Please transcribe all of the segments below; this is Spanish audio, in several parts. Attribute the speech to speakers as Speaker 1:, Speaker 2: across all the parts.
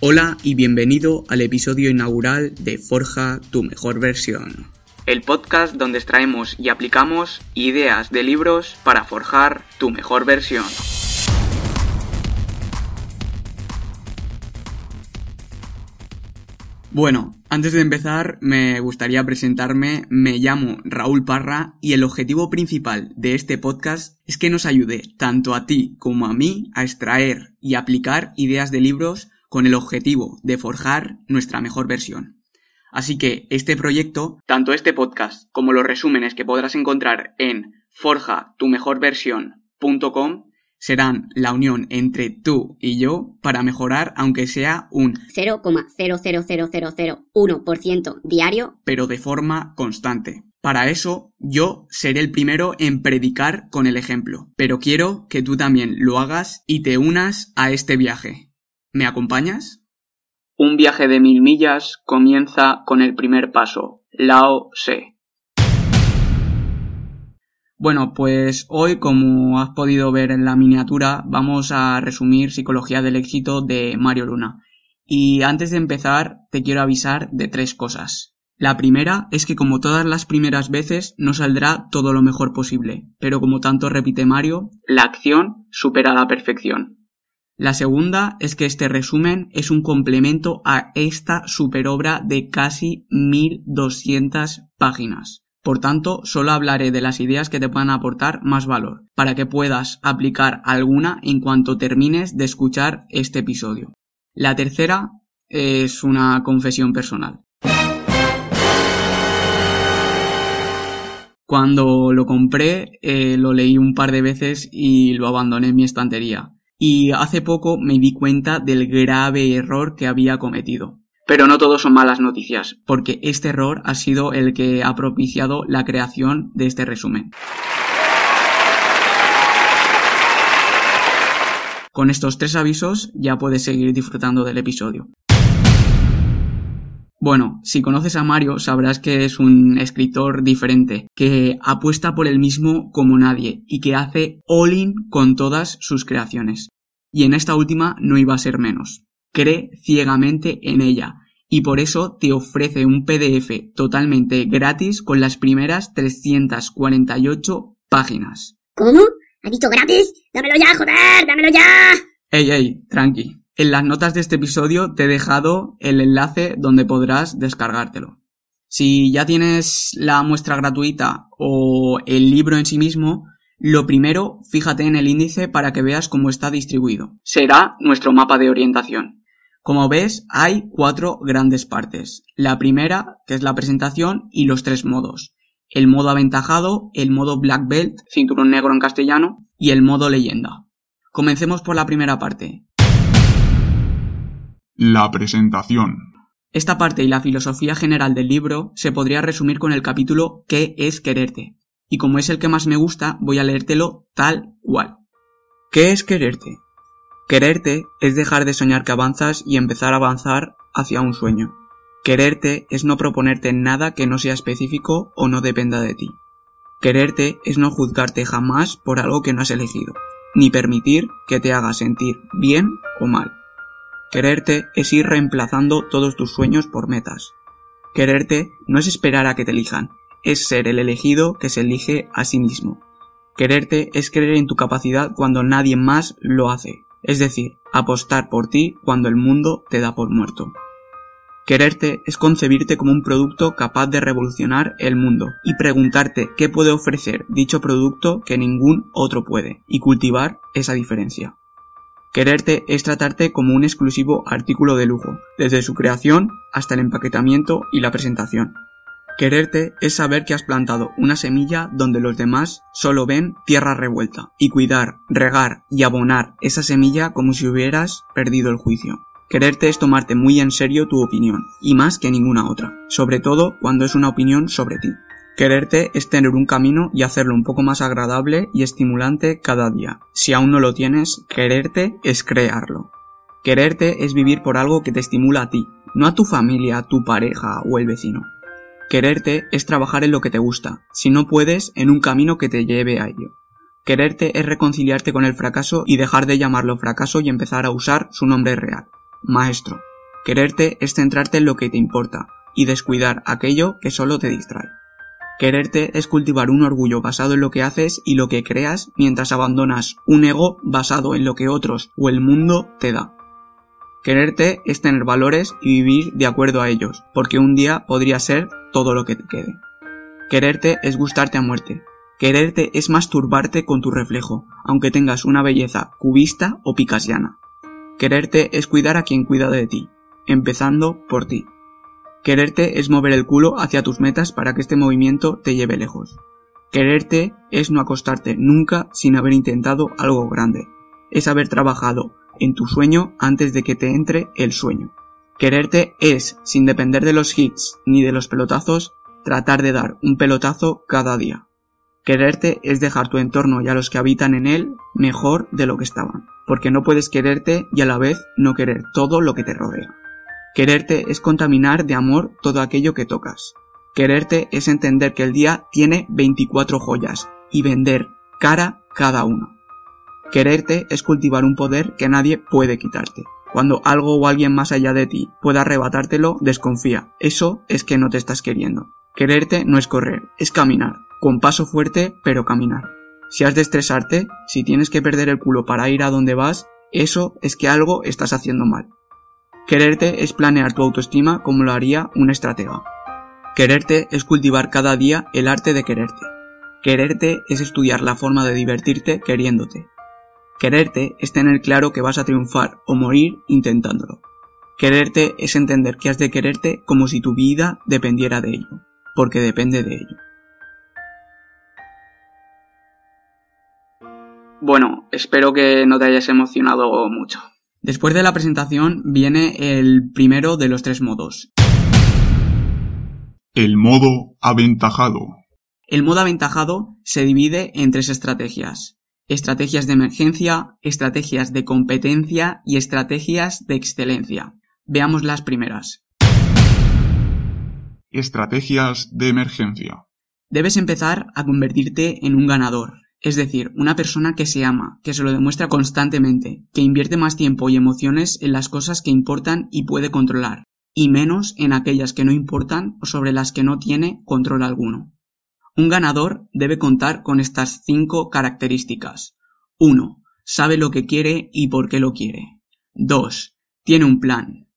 Speaker 1: Hola y bienvenido al episodio inaugural de Forja tu mejor versión. El podcast donde extraemos y aplicamos ideas de libros para forjar tu mejor versión. Bueno, antes de empezar me gustaría presentarme, me llamo Raúl Parra y el objetivo principal de este podcast es que nos ayude tanto a ti como a mí a extraer y aplicar ideas de libros con el objetivo de forjar nuestra mejor versión. Así que este proyecto, tanto este podcast como los resúmenes que podrás encontrar en forjatumejorversión.com, serán la unión entre tú y yo para mejorar aunque sea un
Speaker 2: 0,00001% diario,
Speaker 1: pero de forma constante. Para eso yo seré el primero en predicar con el ejemplo, pero quiero que tú también lo hagas y te unas a este viaje. ¿Me acompañas? Un viaje de mil millas comienza con el primer paso, Lao Se. Bueno, pues hoy, como has podido ver en la miniatura, vamos a resumir Psicología del éxito de Mario Luna. Y antes de empezar, te quiero avisar de tres cosas. La primera es que como todas las primeras veces no saldrá todo lo mejor posible, pero como tanto repite Mario, la acción supera la perfección. La segunda es que este resumen es un complemento a esta superobra de casi 1200 páginas. Por tanto, solo hablaré de las ideas que te puedan aportar más valor, para que puedas aplicar alguna en cuanto termines de escuchar este episodio. La tercera es una confesión personal. Cuando lo compré, eh, lo leí un par de veces y lo abandoné en mi estantería y hace poco me di cuenta del grave error que había cometido. Pero no todo son malas noticias, porque este error ha sido el que ha propiciado la creación de este resumen. Con estos tres avisos ya puedes seguir disfrutando del episodio. Bueno, si conoces a Mario sabrás que es un escritor diferente, que apuesta por el mismo como nadie y que hace all-in con todas sus creaciones. Y en esta última no iba a ser menos. Cree ciegamente en ella y por eso te ofrece un PDF totalmente gratis con las primeras 348 páginas.
Speaker 2: ¿Cómo? ¿Ha dicho gratis? ¡Dámelo ya, joder! ¡Dámelo ya!
Speaker 1: Ey, ey, tranqui. En las notas de este episodio te he dejado el enlace donde podrás descargártelo. Si ya tienes la muestra gratuita o el libro en sí mismo, lo primero, fíjate en el índice para que veas cómo está distribuido. Será nuestro mapa de orientación. Como ves, hay cuatro grandes partes. La primera, que es la presentación, y los tres modos. El modo aventajado, el modo black belt, cinturón negro en castellano, y el modo leyenda. Comencemos por la primera parte,
Speaker 3: la presentación.
Speaker 1: Esta parte y la filosofía general del libro se podría resumir con el capítulo ¿Qué es quererte? Y como es el que más me gusta, voy a leértelo tal cual. ¿Qué es quererte? Quererte es dejar de soñar que avanzas y empezar a avanzar hacia un sueño. Quererte es no proponerte nada que no sea específico o no dependa de ti. Quererte es no juzgarte jamás por algo que no has elegido, ni permitir que te haga sentir bien o mal. Quererte es ir reemplazando todos tus sueños por metas. Quererte no es esperar a que te elijan, es ser el elegido que se elige a sí mismo. Quererte es creer en tu capacidad cuando nadie más lo hace, es decir, apostar por ti cuando el mundo te da por muerto. Quererte es concebirte como un producto capaz de revolucionar el mundo y preguntarte qué puede ofrecer dicho producto que ningún otro puede y cultivar esa diferencia. Quererte es tratarte como un exclusivo artículo de lujo, desde su creación hasta el empaquetamiento y la presentación. Quererte es saber que has plantado una semilla donde los demás solo ven tierra revuelta y cuidar, regar y abonar esa semilla como si hubieras perdido el juicio. Quererte es tomarte muy en serio tu opinión, y más que ninguna otra, sobre todo cuando es una opinión sobre ti. Quererte es tener un camino y hacerlo un poco más agradable y estimulante cada día. Si aún no lo tienes, quererte es crearlo. Quererte es vivir por algo que te estimula a ti, no a tu familia, tu pareja o el vecino. Quererte es trabajar en lo que te gusta, si no puedes, en un camino que te lleve a ello. Quererte es reconciliarte con el fracaso y dejar de llamarlo fracaso y empezar a usar su nombre real maestro. Quererte es centrarte en lo que te importa y descuidar aquello que solo te distrae. Quererte es cultivar un orgullo basado en lo que haces y lo que creas mientras abandonas un ego basado en lo que otros o el mundo te da. Quererte es tener valores y vivir de acuerdo a ellos, porque un día podría ser todo lo que te quede. Quererte es gustarte a muerte. Quererte es masturbarte con tu reflejo, aunque tengas una belleza cubista o picasiana. Quererte es cuidar a quien cuida de ti, empezando por ti. Quererte es mover el culo hacia tus metas para que este movimiento te lleve lejos. Quererte es no acostarte nunca sin haber intentado algo grande. Es haber trabajado en tu sueño antes de que te entre el sueño. Quererte es, sin depender de los hits ni de los pelotazos, tratar de dar un pelotazo cada día. Quererte es dejar tu entorno y a los que habitan en él mejor de lo que estaban porque no puedes quererte y a la vez no querer todo lo que te rodea. Quererte es contaminar de amor todo aquello que tocas. Quererte es entender que el día tiene 24 joyas y vender cara cada una. Quererte es cultivar un poder que nadie puede quitarte. Cuando algo o alguien más allá de ti pueda arrebatártelo, desconfía. Eso es que no te estás queriendo. Quererte no es correr, es caminar, con paso fuerte, pero caminar. Si has de estresarte, si tienes que perder el culo para ir a donde vas, eso es que algo estás haciendo mal. Quererte es planear tu autoestima como lo haría un estratega. Quererte es cultivar cada día el arte de quererte. Quererte es estudiar la forma de divertirte queriéndote. Quererte es tener claro que vas a triunfar o morir intentándolo. Quererte es entender que has de quererte como si tu vida dependiera de ello, porque depende de ello. Bueno, espero que no te hayas emocionado mucho. Después de la presentación viene el primero de los tres modos.
Speaker 3: El modo aventajado.
Speaker 1: El modo aventajado se divide en tres estrategias. Estrategias de emergencia, estrategias de competencia y estrategias de excelencia. Veamos las primeras.
Speaker 3: Estrategias de emergencia.
Speaker 1: Debes empezar a convertirte en un ganador, es decir, una persona que se ama, que se lo demuestra constantemente, que invierte más tiempo y emociones en las cosas que importan y puede controlar, y menos en aquellas que no importan o sobre las que no tiene control alguno. Un ganador debe contar con estas cinco características. 1. Sabe lo que quiere y por qué lo quiere. 2. Tiene un plan.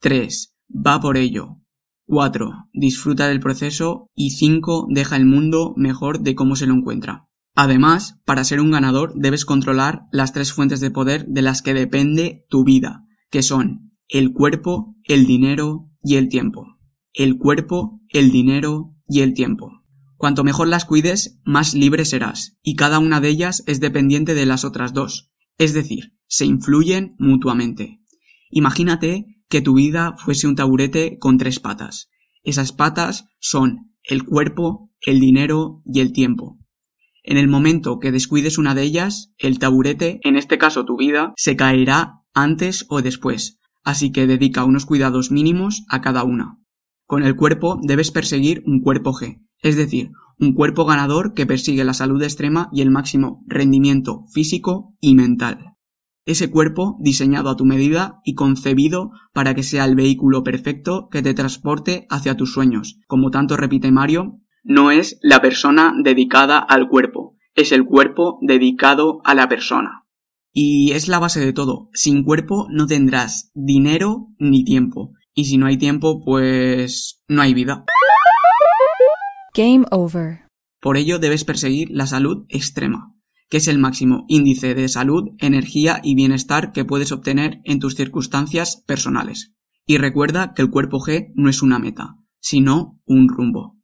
Speaker 1: 3. Va por ello. 4. Disfruta del proceso y 5. Deja el mundo mejor de cómo se lo encuentra. Además, para ser un ganador debes controlar las tres fuentes de poder de las que depende tu vida, que son el cuerpo, el dinero y el tiempo. El cuerpo, el dinero y el tiempo. Cuanto mejor las cuides, más libre serás, y cada una de ellas es dependiente de las otras dos, es decir, se influyen mutuamente. Imagínate que tu vida fuese un taburete con tres patas. Esas patas son el cuerpo, el dinero y el tiempo. En el momento que descuides una de ellas, el taburete, en este caso tu vida, se caerá antes o después, así que dedica unos cuidados mínimos a cada una. Con el cuerpo debes perseguir un cuerpo G, es decir, un cuerpo ganador que persigue la salud extrema y el máximo rendimiento físico y mental. Ese cuerpo diseñado a tu medida y concebido para que sea el vehículo perfecto que te transporte hacia tus sueños, como tanto repite Mario no es la persona dedicada al cuerpo, es el cuerpo dedicado a la persona. Y es la base de todo. Sin cuerpo no tendrás dinero ni tiempo. Y si no hay tiempo, pues no hay vida.
Speaker 4: Game over.
Speaker 1: Por ello debes perseguir la salud extrema, que es el máximo índice de salud, energía y bienestar que puedes obtener en tus circunstancias personales. Y recuerda que el cuerpo G no es una meta, sino un rumbo.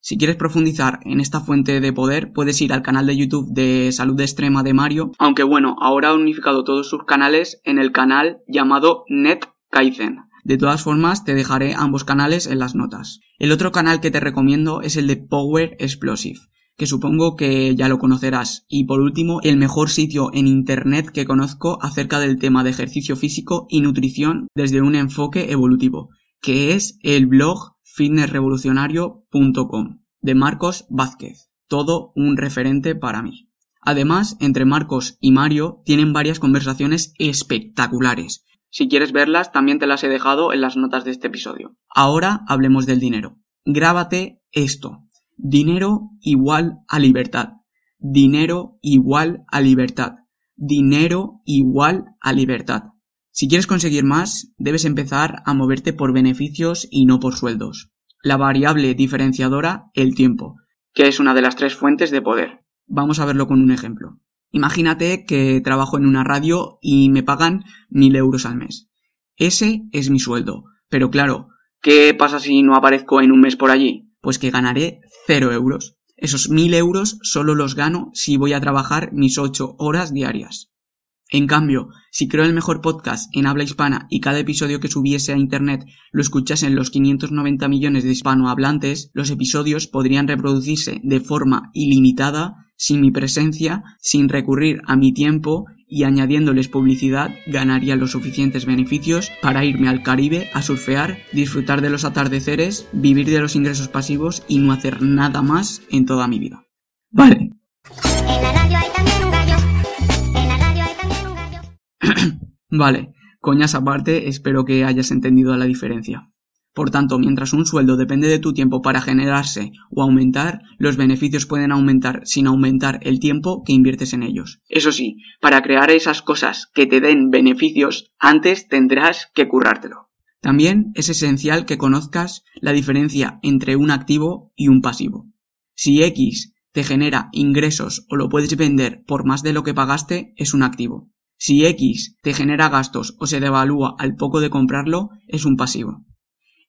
Speaker 1: Si quieres profundizar en esta fuente de poder, puedes ir al canal de YouTube de Salud Extrema de Mario, aunque bueno, ahora ha unificado todos sus canales en el canal llamado Net Kaizen. De todas formas, te dejaré ambos canales en las notas. El otro canal que te recomiendo es el de Power Explosive, que supongo que ya lo conocerás. Y por último, el mejor sitio en Internet que conozco acerca del tema de ejercicio físico y nutrición desde un enfoque evolutivo, que es el blog fitnessrevolucionario.com de Marcos Vázquez. Todo un referente para mí. Además, entre Marcos y Mario tienen varias conversaciones espectaculares. Si quieres verlas, también te las he dejado en las notas de este episodio. Ahora hablemos del dinero. Grábate esto. Dinero igual a libertad. Dinero igual a libertad. Dinero igual a libertad. Si quieres conseguir más, debes empezar a moverte por beneficios y no por sueldos. La variable diferenciadora, el tiempo, que es una de las tres fuentes de poder. Vamos a verlo con un ejemplo. Imagínate que trabajo en una radio y me pagan mil euros al mes. Ese es mi sueldo. Pero claro, ¿qué pasa si no aparezco en un mes por allí? Pues que ganaré cero euros. Esos mil euros solo los gano si voy a trabajar mis ocho horas diarias. En cambio, si creo el mejor podcast en habla hispana y cada episodio que subiese a internet lo escuchasen los 590 millones de hispanohablantes, los episodios podrían reproducirse de forma ilimitada, sin mi presencia, sin recurrir a mi tiempo y añadiéndoles publicidad ganaría los suficientes beneficios para irme al Caribe a surfear, disfrutar de los atardeceres, vivir de los ingresos pasivos y no hacer nada más en toda mi vida. Vale,
Speaker 2: En la radio hay también
Speaker 1: Vale, coñas aparte, espero que hayas entendido la diferencia. Por tanto, mientras un sueldo depende de tu tiempo para generarse o aumentar, los beneficios pueden aumentar sin aumentar el tiempo que inviertes en ellos. Eso sí, para crear esas cosas que te den beneficios, antes tendrás que currártelo. También es esencial que conozcas la diferencia entre un activo y un pasivo. Si X te genera ingresos o lo puedes vender por más de lo que pagaste, es un activo. Si X te genera gastos o se devalúa al poco de comprarlo, es un pasivo.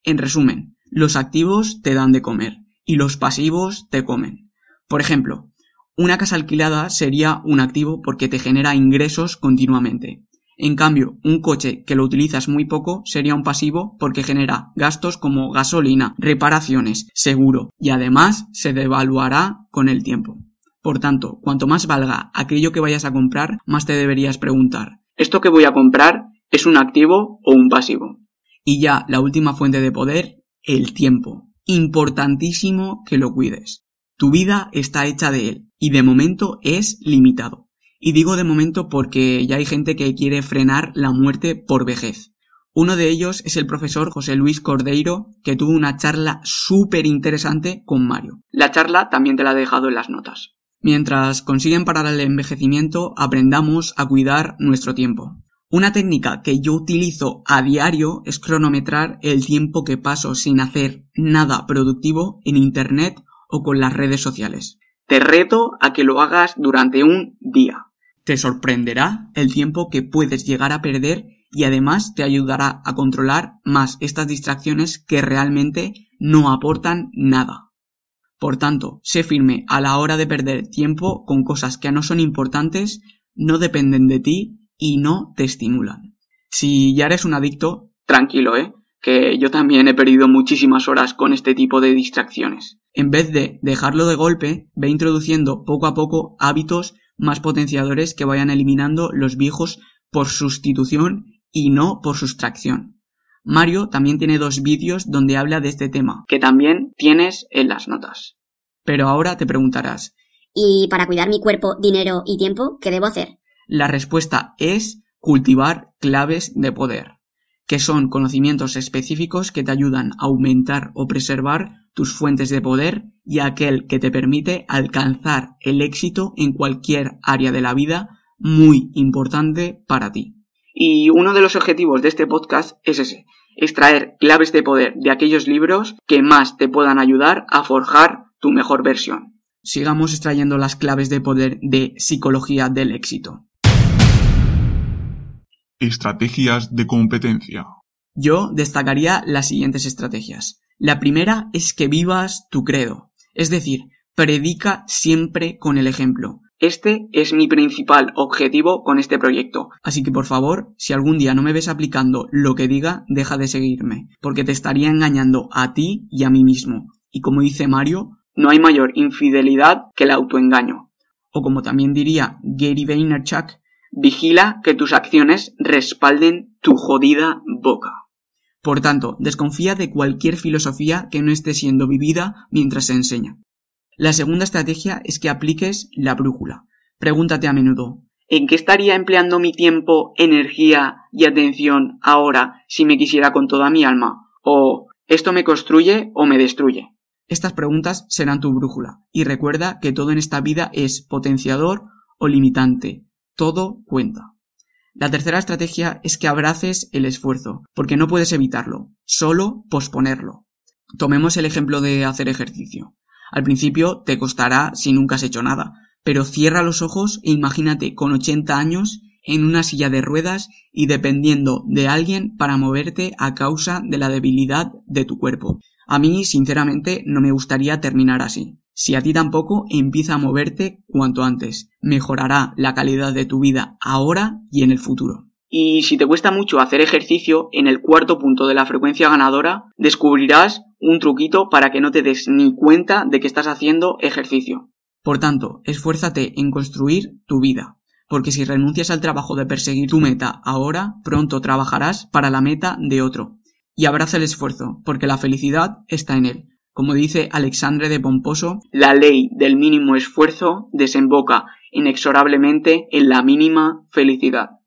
Speaker 1: En resumen, los activos te dan de comer y los pasivos te comen. Por ejemplo, una casa alquilada sería un activo porque te genera ingresos continuamente. En cambio, un coche que lo utilizas muy poco sería un pasivo porque genera gastos como gasolina, reparaciones, seguro y además se devaluará con el tiempo. Por tanto, cuanto más valga aquello que vayas a comprar, más te deberías preguntar, ¿esto que voy a comprar es un activo o un pasivo? Y ya la última fuente de poder, el tiempo. Importantísimo que lo cuides. Tu vida está hecha de él y de momento es limitado. Y digo de momento porque ya hay gente que quiere frenar la muerte por vejez. Uno de ellos es el profesor José Luis Cordeiro, que tuvo una charla súper interesante con Mario. La charla también te la he dejado en las notas. Mientras consiguen parar el envejecimiento, aprendamos a cuidar nuestro tiempo. Una técnica que yo utilizo a diario es cronometrar el tiempo que paso sin hacer nada productivo en Internet o con las redes sociales. Te reto a que lo hagas durante un día. Te sorprenderá el tiempo que puedes llegar a perder y además te ayudará a controlar más estas distracciones que realmente no aportan nada. Por tanto, sé firme a la hora de perder tiempo con cosas que no son importantes, no dependen de ti y no te estimulan. Si ya eres un adicto, tranquilo, ¿eh? Que yo también he perdido muchísimas horas con este tipo de distracciones. En vez de dejarlo de golpe, ve introduciendo poco a poco hábitos más potenciadores que vayan eliminando los viejos por sustitución y no por sustracción. Mario también tiene dos vídeos donde habla de este tema, que también tienes en las notas. Pero ahora te preguntarás,
Speaker 2: Y para cuidar mi cuerpo, dinero y tiempo, ¿qué debo hacer?
Speaker 1: La respuesta es cultivar claves de poder, que son conocimientos específicos que te ayudan a aumentar o preservar tus fuentes de poder y aquel que te permite alcanzar el éxito en cualquier área de la vida muy importante para ti. Y uno de los objetivos de este podcast es ese, extraer claves de poder de aquellos libros que más te puedan ayudar a forjar tu mejor versión. Sigamos extrayendo las claves de poder de Psicología del Éxito.
Speaker 3: Estrategias de competencia.
Speaker 1: Yo destacaría las siguientes estrategias. La primera es que vivas tu credo. Es decir, predica siempre con el ejemplo. Este es mi principal objetivo con este proyecto. Así que por favor, si algún día no me ves aplicando lo que diga, deja de seguirme, porque te estaría engañando a ti y a mí mismo. Y como dice Mario, no hay mayor infidelidad que el autoengaño. O como también diría Gary Vaynerchuk, vigila que tus acciones respalden tu jodida boca. Por tanto, desconfía de cualquier filosofía que no esté siendo vivida mientras se enseña. La segunda estrategia es que apliques la brújula. Pregúntate a menudo, ¿en qué estaría empleando mi tiempo, energía y atención ahora si me quisiera con toda mi alma? ¿O esto me construye o me destruye? Estas preguntas serán tu brújula y recuerda que todo en esta vida es potenciador o limitante. Todo cuenta. La tercera estrategia es que abraces el esfuerzo, porque no puedes evitarlo, solo posponerlo. Tomemos el ejemplo de hacer ejercicio. Al principio te costará si nunca has hecho nada, pero cierra los ojos e imagínate con 80 años en una silla de ruedas y dependiendo de alguien para moverte a causa de la debilidad de tu cuerpo. A mí, sinceramente, no me gustaría terminar así. Si a ti tampoco, empieza a moverte cuanto antes. Mejorará la calidad de tu vida ahora y en el futuro. Y si te cuesta mucho hacer ejercicio, en el cuarto punto de la frecuencia ganadora descubrirás un truquito para que no te des ni cuenta de que estás haciendo ejercicio. Por tanto, esfuérzate en construir tu vida, porque si renuncias al trabajo de perseguir tu meta ahora, pronto trabajarás para la meta de otro. Y abraza el esfuerzo, porque la felicidad está en él. Como dice Alexandre de Pomposo, la ley del mínimo esfuerzo desemboca inexorablemente en la mínima felicidad.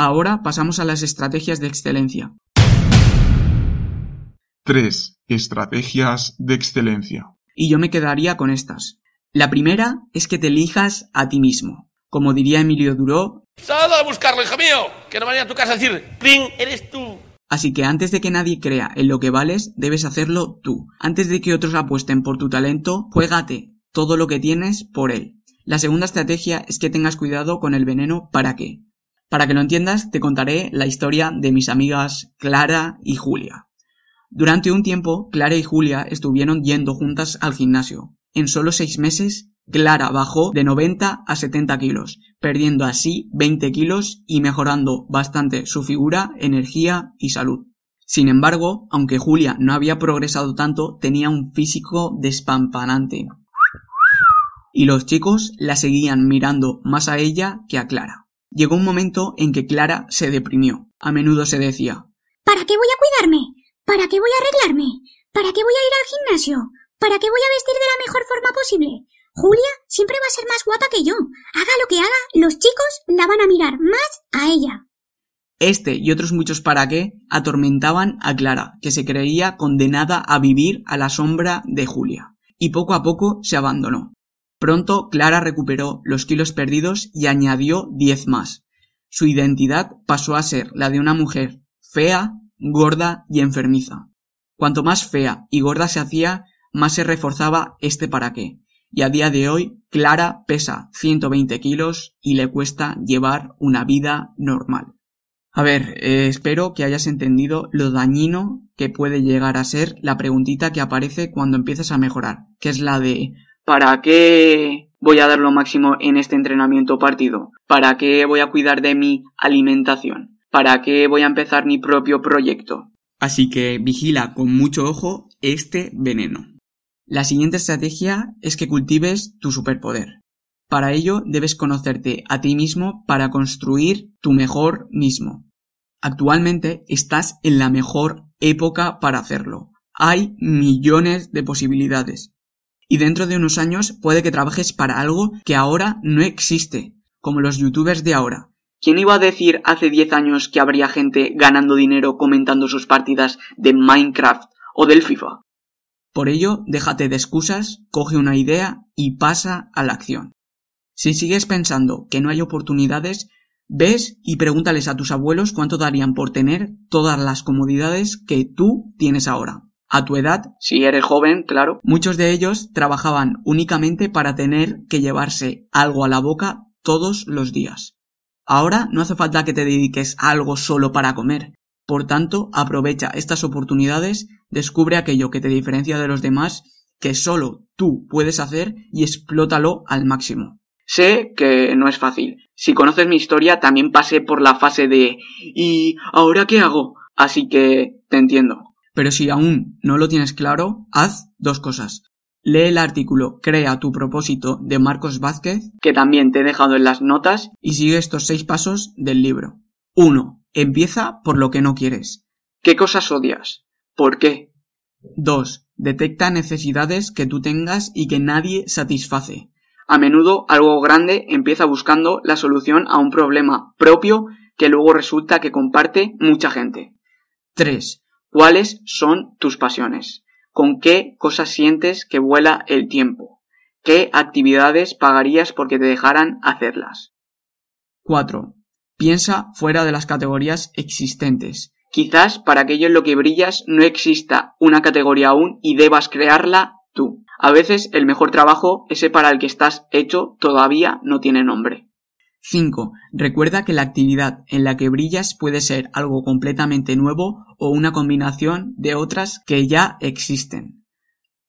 Speaker 1: Ahora pasamos a las estrategias de excelencia.
Speaker 3: 3. Estrategias de excelencia.
Speaker 1: Y yo me quedaría con estas. La primera es que te elijas a ti mismo. Como diría Emilio Duró,
Speaker 5: Sal a buscarlo, hijo mío. Que no vaya a tu casa a decir, ¡Pling! Eres tú.
Speaker 1: Así que antes de que nadie crea en lo que vales, debes hacerlo tú. Antes de que otros apuesten por tu talento, juégate todo lo que tienes por él. La segunda estrategia es que tengas cuidado con el veneno para qué. Para que lo entiendas, te contaré la historia de mis amigas Clara y Julia. Durante un tiempo, Clara y Julia estuvieron yendo juntas al gimnasio. En solo seis meses, Clara bajó de 90 a 70 kilos, perdiendo así 20 kilos y mejorando bastante su figura, energía y salud. Sin embargo, aunque Julia no había progresado tanto, tenía un físico despampanante. Y los chicos la seguían mirando más a ella que a Clara. Llegó un momento en que Clara se deprimió. A menudo se decía,
Speaker 2: ¿Para qué voy a cuidarme? ¿Para qué voy a arreglarme? ¿Para qué voy a ir al gimnasio? ¿Para qué voy a vestir de la mejor forma posible? Julia siempre va a ser más guapa que yo. Haga lo que haga, los chicos la van a mirar más a ella.
Speaker 1: Este y otros muchos para qué atormentaban a Clara, que se creía condenada a vivir a la sombra de Julia. Y poco a poco se abandonó. Pronto Clara recuperó los kilos perdidos y añadió diez más. Su identidad pasó a ser la de una mujer fea, gorda y enfermiza. Cuanto más fea y gorda se hacía, más se reforzaba este para qué. Y a día de hoy, Clara pesa 120 kilos y le cuesta llevar una vida normal. A ver, eh, espero que hayas entendido lo dañino que puede llegar a ser la preguntita que aparece cuando empiezas a mejorar, que es la de ¿para qué voy a dar lo máximo en este entrenamiento partido? ¿Para qué voy a cuidar de mi alimentación? ¿Para qué voy a empezar mi propio proyecto? Así que vigila con mucho ojo este veneno. La siguiente estrategia es que cultives tu superpoder. Para ello debes conocerte a ti mismo para construir tu mejor mismo. Actualmente estás en la mejor época para hacerlo. Hay millones de posibilidades. Y dentro de unos años puede que trabajes para algo que ahora no existe, como los youtubers de ahora. ¿Quién iba a decir hace 10 años que habría gente ganando dinero comentando sus partidas de Minecraft o del FIFA? Por ello, déjate de excusas, coge una idea y pasa a la acción. Si sigues pensando que no hay oportunidades, ves y pregúntales a tus abuelos cuánto darían por tener todas las comodidades que tú tienes ahora. A tu edad, si eres joven, claro, muchos de ellos trabajaban únicamente para tener que llevarse algo a la boca todos los días. Ahora no hace falta que te dediques algo solo para comer. Por tanto, aprovecha estas oportunidades, descubre aquello que te diferencia de los demás que solo tú puedes hacer y explótalo al máximo. Sé que no es fácil. Si conoces mi historia, también pasé por la fase de ¿y ahora qué hago? Así que te entiendo. Pero si aún no lo tienes claro, haz dos cosas. Lee el artículo Crea tu propósito de Marcos Vázquez, que también te he dejado en las notas, y sigue estos seis pasos del libro. 1. Empieza por lo que no quieres. ¿Qué cosas odias? ¿Por qué? 2. Detecta necesidades que tú tengas y que nadie satisface. A menudo algo grande empieza buscando la solución a un problema propio que luego resulta que comparte mucha gente. 3. ¿Cuáles son tus pasiones? ¿Con qué cosas sientes que vuela el tiempo? ¿Qué actividades pagarías porque te dejaran hacerlas? 4. Piensa fuera de las categorías existentes. Quizás para aquello en lo que brillas no exista una categoría aún y debas crearla tú. A veces el mejor trabajo, ese para el que estás hecho, todavía no tiene nombre. 5. Recuerda que la actividad en la que brillas puede ser algo completamente nuevo o una combinación de otras que ya existen.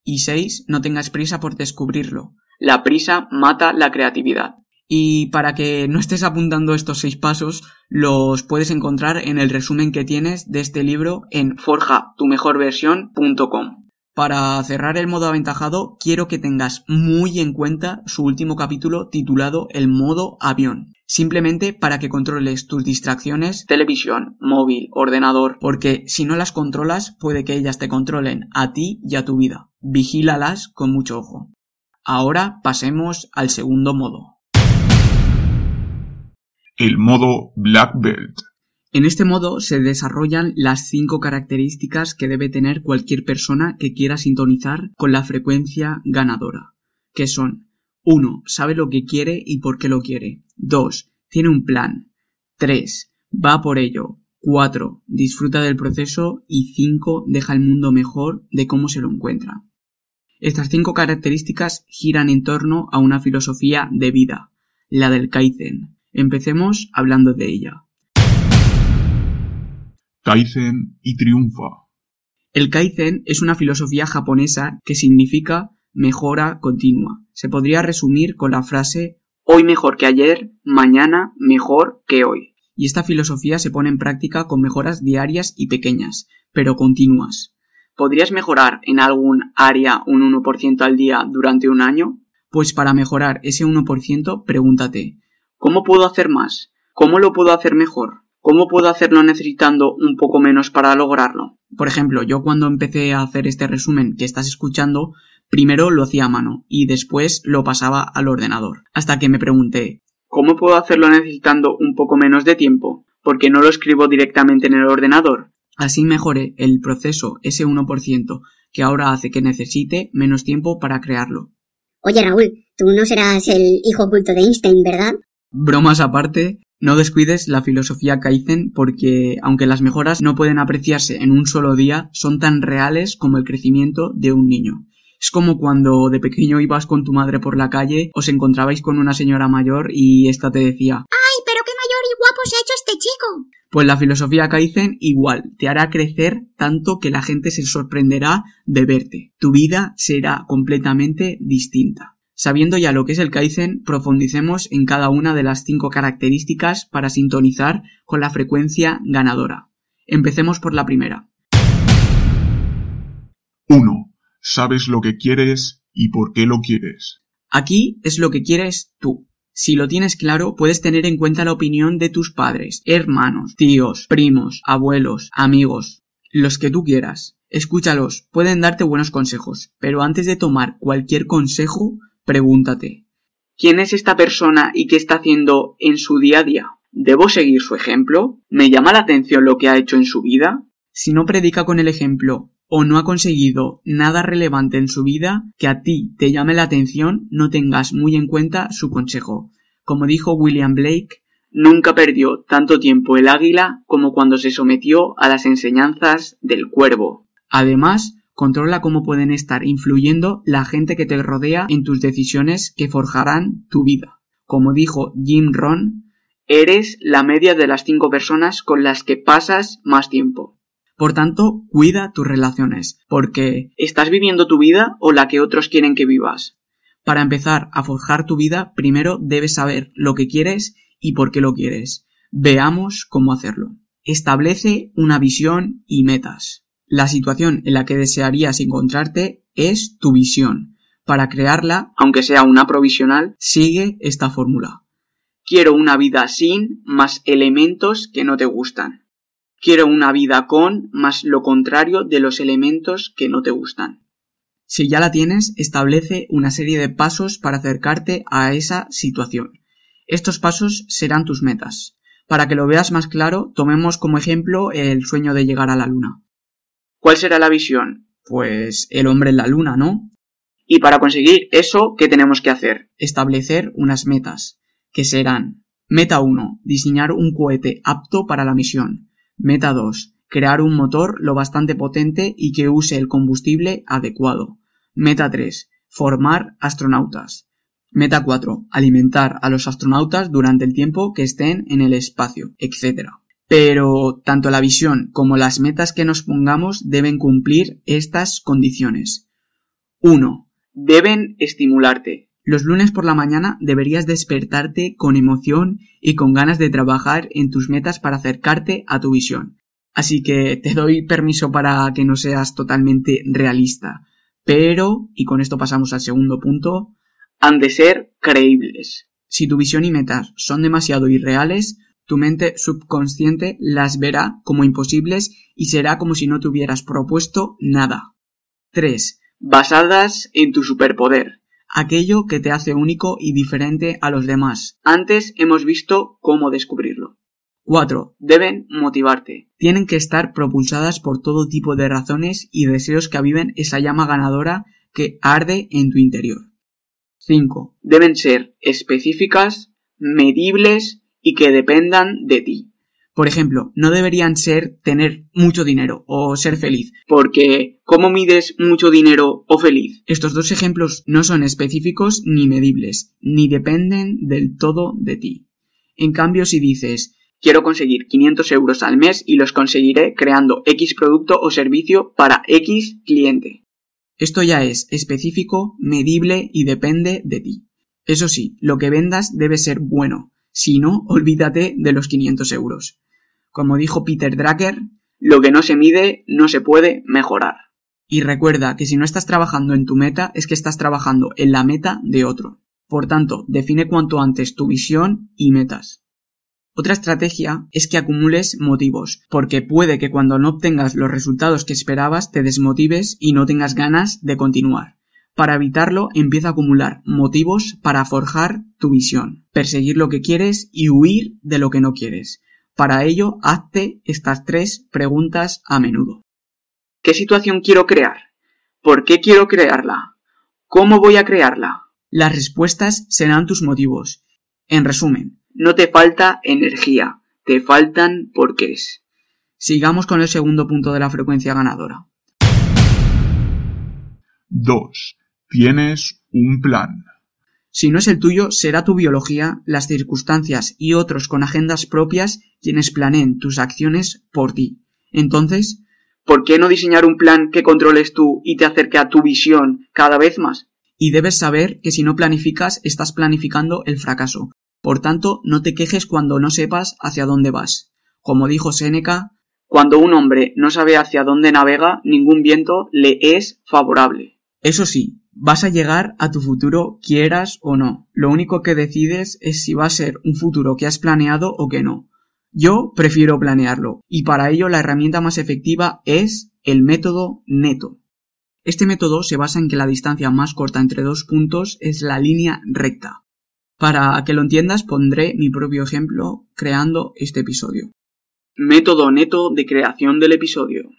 Speaker 1: Y 6. No tengas prisa por descubrirlo. La prisa mata la creatividad. Y para que no estés apuntando estos seis pasos, los puedes encontrar en el resumen que tienes de este libro en forjatumejorversión.com. Para cerrar el modo aventajado, quiero que tengas muy en cuenta su último capítulo titulado El modo avión. Simplemente para que controles tus distracciones, televisión, móvil, ordenador, porque si no las controlas puede que ellas te controlen a ti y a tu vida. Vigílalas con mucho ojo. Ahora pasemos al segundo modo.
Speaker 3: El modo Black Belt.
Speaker 1: En este modo se desarrollan las cinco características que debe tener cualquier persona que quiera sintonizar con la frecuencia ganadora, que son 1. Sabe lo que quiere y por qué lo quiere. 2. Tiene un plan. 3. Va por ello. 4. Disfruta del proceso y 5. Deja el mundo mejor de cómo se lo encuentra. Estas cinco características giran en torno a una filosofía de vida, la del Kaizen. Empecemos hablando de ella.
Speaker 3: Kaizen y triunfa.
Speaker 1: El Kaizen es una filosofía japonesa que significa mejora continua. Se podría resumir con la frase hoy mejor que ayer, mañana mejor que hoy. Y esta filosofía se pone en práctica con mejoras diarias y pequeñas, pero continuas. ¿Podrías mejorar en algún área un 1% al día durante un año? Pues para mejorar ese 1%, pregúntate, ¿cómo puedo hacer más? ¿Cómo lo puedo hacer mejor? ¿Cómo puedo hacerlo necesitando un poco menos para lograrlo? Por ejemplo, yo cuando empecé a hacer este resumen que estás escuchando, primero lo hacía a mano y después lo pasaba al ordenador. Hasta que me pregunté, ¿cómo puedo hacerlo necesitando un poco menos de tiempo? Porque no lo escribo directamente en el ordenador. Así mejoré el proceso, ese 1%, que ahora hace que necesite menos tiempo para crearlo.
Speaker 2: Oye Raúl, tú no serás el hijo oculto de Einstein, ¿verdad?
Speaker 1: Bromas aparte, no descuides la filosofía Kaizen porque, aunque las mejoras no pueden apreciarse en un solo día, son tan reales como el crecimiento de un niño. Es como cuando de pequeño ibas con tu madre por la calle, os encontrabais con una señora mayor y ésta te decía
Speaker 2: ¡Ay, pero qué mayor y guapo se ha hecho este chico!
Speaker 1: Pues la filosofía Kaizen igual, te hará crecer tanto que la gente se sorprenderá de verte. Tu vida será completamente distinta. Sabiendo ya lo que es el Kaizen, profundicemos en cada una de las cinco características para sintonizar con la frecuencia ganadora. Empecemos por la primera.
Speaker 3: 1. Sabes lo que quieres y por qué lo quieres.
Speaker 1: Aquí es lo que quieres tú. Si lo tienes claro, puedes tener en cuenta la opinión de tus padres, hermanos, tíos, primos, abuelos, amigos, los que tú quieras. Escúchalos, pueden darte buenos consejos, pero antes de tomar cualquier consejo, pregúntate, ¿quién es esta persona y qué está haciendo en su día a día? ¿Debo seguir su ejemplo? ¿Me llama la atención lo que ha hecho en su vida? Si no predica con el ejemplo o no ha conseguido nada relevante en su vida que a ti te llame la atención, no tengas muy en cuenta su consejo. Como dijo William Blake, nunca perdió tanto tiempo el águila como cuando se sometió a las enseñanzas del cuervo. Además, controla cómo pueden estar influyendo la gente que te rodea en tus decisiones que forjarán tu vida. Como dijo Jim Rohn, eres la media de las cinco personas con las que pasas más tiempo. Por tanto, cuida tus relaciones, porque ¿estás viviendo tu vida o la que otros quieren que vivas? Para empezar a forjar tu vida, primero debes saber lo que quieres y por qué lo quieres. Veamos cómo hacerlo. Establece una visión y metas. La situación en la que desearías encontrarte es tu visión. Para crearla, aunque sea una provisional, sigue esta fórmula. Quiero una vida sin más elementos que no te gustan. Quiero una vida con más lo contrario de los elementos que no te gustan. Si ya la tienes, establece una serie de pasos para acercarte a esa situación. Estos pasos serán tus metas. Para que lo veas más claro, tomemos como ejemplo el sueño de llegar a la luna. ¿Cuál será la visión? Pues el hombre en la luna, ¿no? Y para conseguir eso, ¿qué tenemos que hacer? Establecer unas metas, que serán Meta 1. Diseñar un cohete apto para la misión. Meta 2. Crear un motor lo bastante potente y que use el combustible adecuado. Meta 3. Formar astronautas. Meta 4. Alimentar a los astronautas durante el tiempo que estén en el espacio, etc. Pero tanto la visión como las metas que nos pongamos deben cumplir estas condiciones. 1. Deben estimularte. Los lunes por la mañana deberías despertarte con emoción y con ganas de trabajar en tus metas para acercarte a tu visión. Así que te doy permiso para que no seas totalmente realista. Pero, y con esto pasamos al segundo punto, han de ser creíbles. Si tu visión y metas son demasiado irreales, tu mente subconsciente las verá como imposibles y será como si no te hubieras propuesto nada. 3. Basadas en tu superpoder aquello que te hace único y diferente a los demás. Antes hemos visto cómo descubrirlo. 4. Deben motivarte. Tienen que estar propulsadas por todo tipo de razones y deseos que aviven esa llama ganadora que arde en tu interior. 5. Deben ser específicas, medibles y que dependan de ti. Por ejemplo, no deberían ser tener mucho dinero o ser feliz, porque ¿cómo mides mucho dinero o feliz? Estos dos ejemplos no son específicos ni medibles, ni dependen del todo de ti. En cambio, si dices, quiero conseguir 500 euros al mes y los conseguiré creando X producto o servicio para X cliente. Esto ya es específico, medible y depende de ti. Eso sí, lo que vendas debe ser bueno, si no, olvídate de los 500 euros. Como dijo Peter Drucker, lo que no se mide no se puede mejorar. Y recuerda que si no estás trabajando en tu meta es que estás trabajando en la meta de otro. Por tanto, define cuanto antes tu visión y metas. Otra estrategia es que acumules motivos, porque puede que cuando no obtengas los resultados que esperabas te desmotives y no tengas ganas de continuar. Para evitarlo, empieza a acumular motivos para forjar tu visión, perseguir lo que quieres y huir de lo que no quieres. Para ello, hazte estas tres preguntas a menudo. ¿Qué situación quiero crear? ¿Por qué quiero crearla? ¿Cómo voy a crearla? Las respuestas serán tus motivos. En resumen, no te falta energía, te faltan porqués. Sigamos con el segundo punto de la frecuencia ganadora.
Speaker 3: 2. Tienes un plan.
Speaker 1: Si no es el tuyo, será tu biología, las circunstancias y otros con agendas propias quienes planeen tus acciones por ti. Entonces, ¿por qué no diseñar un plan que controles tú y te acerque a tu visión cada vez más? Y debes saber que si no planificas, estás planificando el fracaso. Por tanto, no te quejes cuando no sepas hacia dónde vas. Como dijo Séneca, cuando un hombre no sabe hacia dónde navega, ningún viento le es favorable. Eso sí, Vas a llegar a tu futuro quieras o no. Lo único que decides es si va a ser un futuro que has planeado o que no. Yo prefiero planearlo y para ello la herramienta más efectiva es el método neto. Este método se basa en que la distancia más corta entre dos puntos es la línea recta. Para que lo entiendas pondré mi propio ejemplo creando este episodio. Método neto de creación del episodio.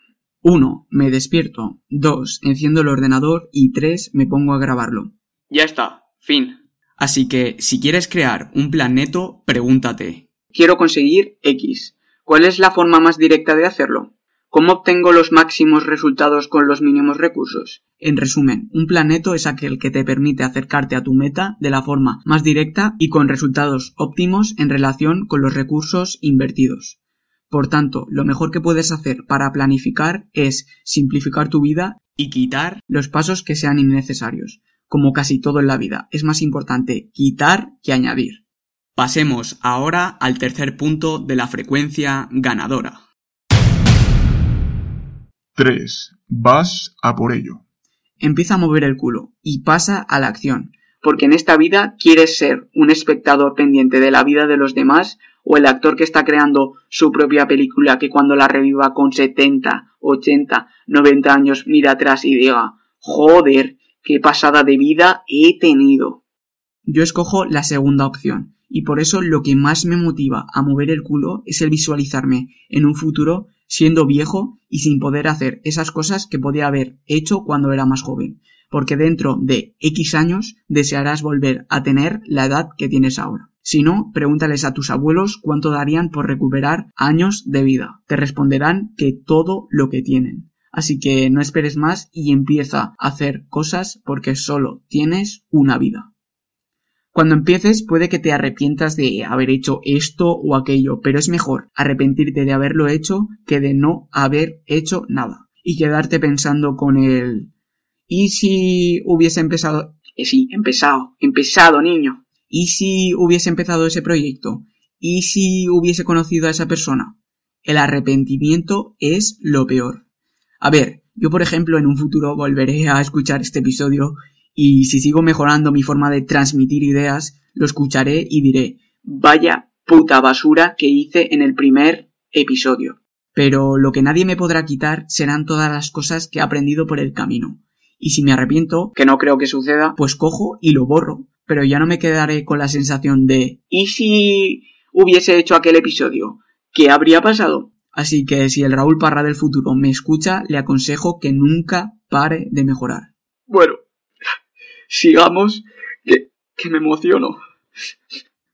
Speaker 1: 1. Me despierto. 2. Enciendo el ordenador. Y 3. Me pongo a grabarlo. Ya está. Fin. Así que, si quieres crear un plan neto, pregúntate. Quiero conseguir X. ¿Cuál es la forma más directa de hacerlo? ¿Cómo obtengo los máximos resultados con los mínimos recursos? En resumen, un plan neto es aquel que te permite acercarte a tu meta de la forma más directa y con resultados óptimos en relación con los recursos invertidos. Por tanto, lo mejor que puedes hacer para planificar es simplificar tu vida y quitar los pasos que sean innecesarios. Como casi todo en la vida, es más importante quitar que añadir. Pasemos ahora al tercer punto de la frecuencia ganadora.
Speaker 3: 3. Vas a por ello.
Speaker 1: Empieza a mover el culo y pasa a la acción, porque en esta vida quieres ser un espectador pendiente de la vida de los demás o el actor que está creando su propia película que cuando la reviva con 70, 80, 90 años mira atrás y diga, joder, qué pasada de vida he tenido. Yo escojo la segunda opción, y por eso lo que más me motiva a mover el culo es el visualizarme en un futuro siendo viejo y sin poder hacer esas cosas que podía haber hecho cuando era más joven, porque dentro de X años desearás volver a tener la edad que tienes ahora. Si no, pregúntales a tus abuelos cuánto darían por recuperar años de vida. Te responderán que todo lo que tienen. Así que no esperes más y empieza a hacer cosas porque solo tienes una vida. Cuando empieces puede que te arrepientas de haber hecho esto o aquello, pero es mejor arrepentirte de haberlo hecho que de no haber hecho nada. Y quedarte pensando con el... ¿Y si hubiese empezado? Sí, empezado, empezado, niño. ¿Y si hubiese empezado ese proyecto? ¿Y si hubiese conocido a esa persona? El arrepentimiento es lo peor. A ver, yo por ejemplo en un futuro volveré a escuchar este episodio y si sigo mejorando mi forma de transmitir ideas, lo escucharé y diré, vaya puta basura que hice en el primer episodio. Pero lo que nadie me podrá quitar serán todas las cosas que he aprendido por el camino. Y si me arrepiento, que no creo que suceda, pues cojo y lo borro pero ya no me quedaré con la sensación de ¿y si hubiese hecho aquel episodio? ¿Qué habría pasado? Así que si el Raúl Parra del futuro me escucha, le aconsejo que nunca pare de mejorar. Bueno, sigamos, que, que me emociono.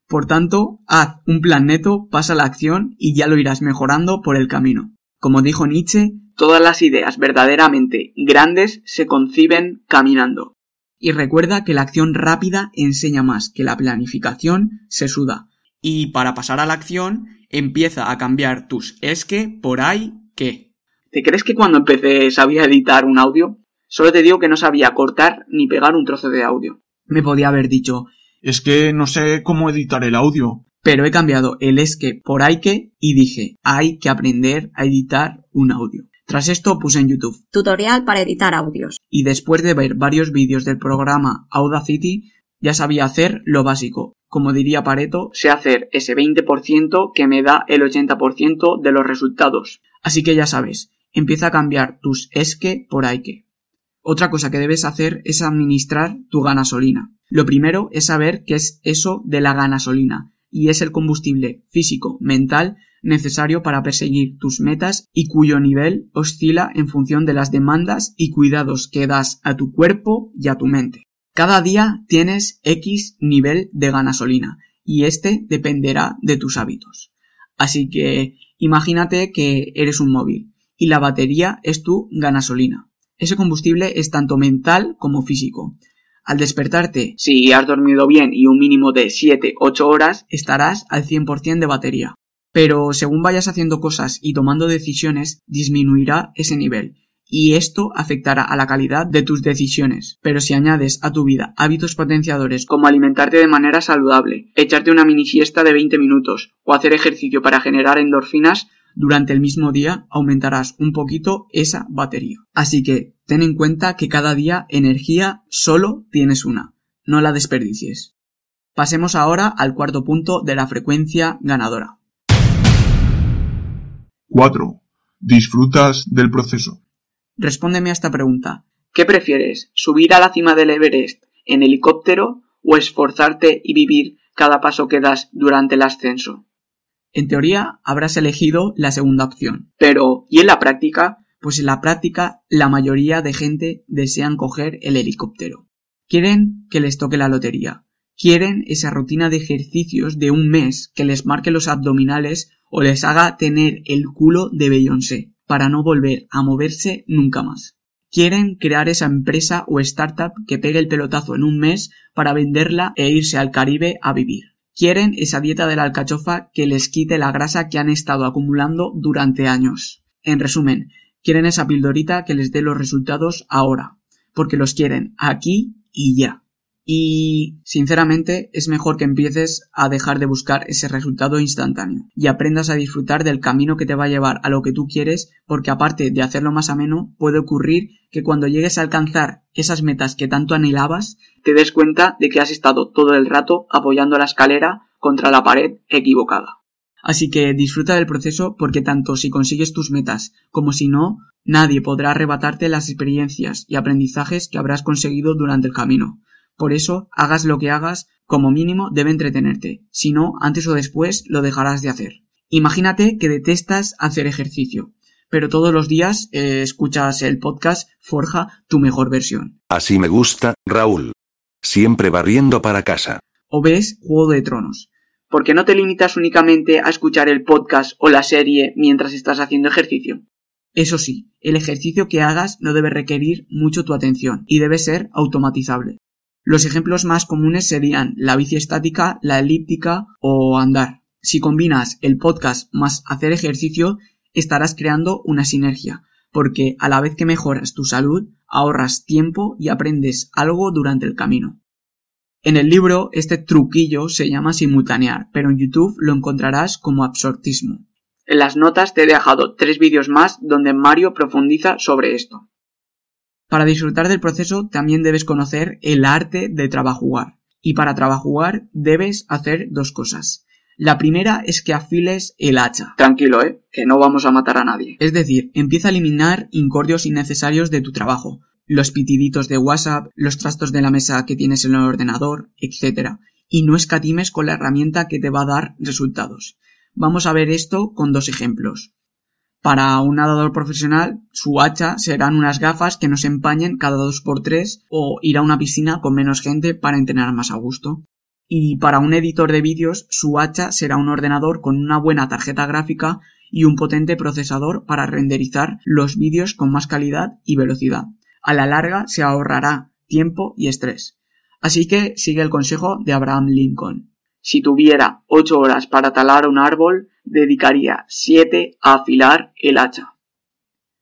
Speaker 1: Por tanto, haz un plan neto, pasa la acción y ya lo irás mejorando por el camino. Como dijo Nietzsche, todas las ideas verdaderamente grandes se conciben caminando. Y recuerda que la acción rápida enseña más que la planificación se suda. Y para pasar a la acción, empieza a cambiar tus es que por ahí que. ¿Te crees que cuando empecé sabía editar un audio? Solo te digo que no sabía cortar ni pegar un trozo de audio. Me podía haber dicho
Speaker 3: Es que no sé cómo editar el audio.
Speaker 1: Pero he cambiado el es que por hay que y dije hay que aprender a editar un audio. Tras esto puse en YouTube
Speaker 6: tutorial para editar audios.
Speaker 1: Y después de ver varios vídeos del programa Audacity, ya sabía hacer lo básico. Como diría Pareto, sé hacer ese 20% que me da el 80% de los resultados. Así que ya sabes, empieza a cambiar tus es que por hay que. Otra cosa que debes hacer es administrar tu ganasolina. Lo primero es saber qué es eso de la ganasolina, y es el combustible físico, mental necesario para perseguir tus metas y cuyo nivel oscila en función de las demandas y cuidados que das a tu cuerpo y a tu mente. Cada día tienes X nivel de gasolina y este dependerá de tus hábitos. Así que imagínate que eres un móvil y la batería es tu gasolina. Ese combustible es tanto mental como físico. Al despertarte, si has dormido bien y un mínimo de 7-8 horas, estarás al 100% de batería pero según vayas haciendo cosas y tomando decisiones, disminuirá ese nivel. Y esto afectará a la calidad de tus decisiones. Pero si añades a tu vida hábitos potenciadores como alimentarte de manera saludable, echarte una mini siesta de 20 minutos o hacer ejercicio para generar endorfinas, durante el mismo día aumentarás un poquito esa batería. Así que ten en cuenta que cada día energía solo tienes una, no la desperdicies. Pasemos ahora al cuarto punto de la frecuencia ganadora.
Speaker 3: 4. ¿Disfrutas del proceso?
Speaker 1: Respóndeme a esta pregunta. ¿Qué prefieres? ¿Subir a la cima del Everest en helicóptero o esforzarte y vivir cada paso que das durante el ascenso? En teoría habrás elegido la segunda opción. Pero, ¿y en la práctica? Pues en la práctica la mayoría de gente desean coger el helicóptero. Quieren que les toque la lotería. Quieren esa rutina de ejercicios de un mes que les marque los abdominales o les haga tener el culo de Beyoncé para no volver a moverse nunca más. Quieren crear esa empresa o startup que pegue el pelotazo en un mes para venderla e irse al Caribe a vivir. Quieren esa dieta de la alcachofa que les quite la grasa que han estado acumulando durante años. En resumen, quieren esa pildorita que les dé los resultados ahora, porque los quieren aquí y ya. Y, sinceramente, es mejor que empieces a dejar de buscar ese resultado instantáneo y aprendas a disfrutar del camino que te va a llevar a lo que tú quieres, porque aparte de hacerlo más ameno, puede ocurrir que cuando llegues a alcanzar esas metas que tanto anhelabas, te des cuenta de que has estado todo el rato apoyando la escalera contra la pared equivocada. Así que disfruta del proceso porque tanto si consigues tus metas como si no, nadie podrá arrebatarte las experiencias y aprendizajes que habrás conseguido durante el camino. Por eso, hagas lo que hagas, como mínimo debe entretenerte, si no, antes o después lo dejarás de hacer. Imagínate que detestas hacer ejercicio, pero todos los días eh, escuchas el podcast Forja tu mejor versión.
Speaker 7: Así me gusta, Raúl. Siempre barriendo para casa.
Speaker 1: O ves Juego de Tronos. ¿Por qué no te limitas únicamente a escuchar el podcast o la serie mientras estás haciendo ejercicio? Eso sí, el ejercicio que hagas no debe requerir mucho tu atención y debe ser automatizable. Los ejemplos más comunes serían la bici estática, la elíptica o andar. Si combinas el podcast más hacer ejercicio, estarás creando una sinergia, porque a la vez que mejoras tu salud, ahorras tiempo y aprendes algo durante el camino. En el libro este truquillo se llama simultanear, pero en YouTube lo encontrarás como absortismo. En las notas te he dejado tres vídeos más donde Mario profundiza sobre esto. Para disfrutar del proceso también debes conocer el arte de trabajugar. Y para trabajugar debes hacer dos cosas. La primera es que afiles el hacha. Tranquilo, eh, que no vamos a matar a nadie. Es decir, empieza a eliminar incordios innecesarios de tu trabajo. Los pitiditos de WhatsApp, los trastos de la mesa que tienes en el ordenador, etc. Y no escatimes con la herramienta que te va a dar resultados. Vamos a ver esto con dos ejemplos. Para un nadador profesional, su hacha serán unas gafas que no se empañen cada dos por tres o ir a una piscina con menos gente para entrenar más a gusto. Y para un editor de vídeos, su hacha será un ordenador con una buena tarjeta gráfica y un potente procesador para renderizar los vídeos con más calidad y velocidad. A la larga se ahorrará tiempo y estrés. Así que sigue el consejo de Abraham Lincoln. Si tuviera ocho horas para talar un árbol, dedicaría siete a afilar el hacha.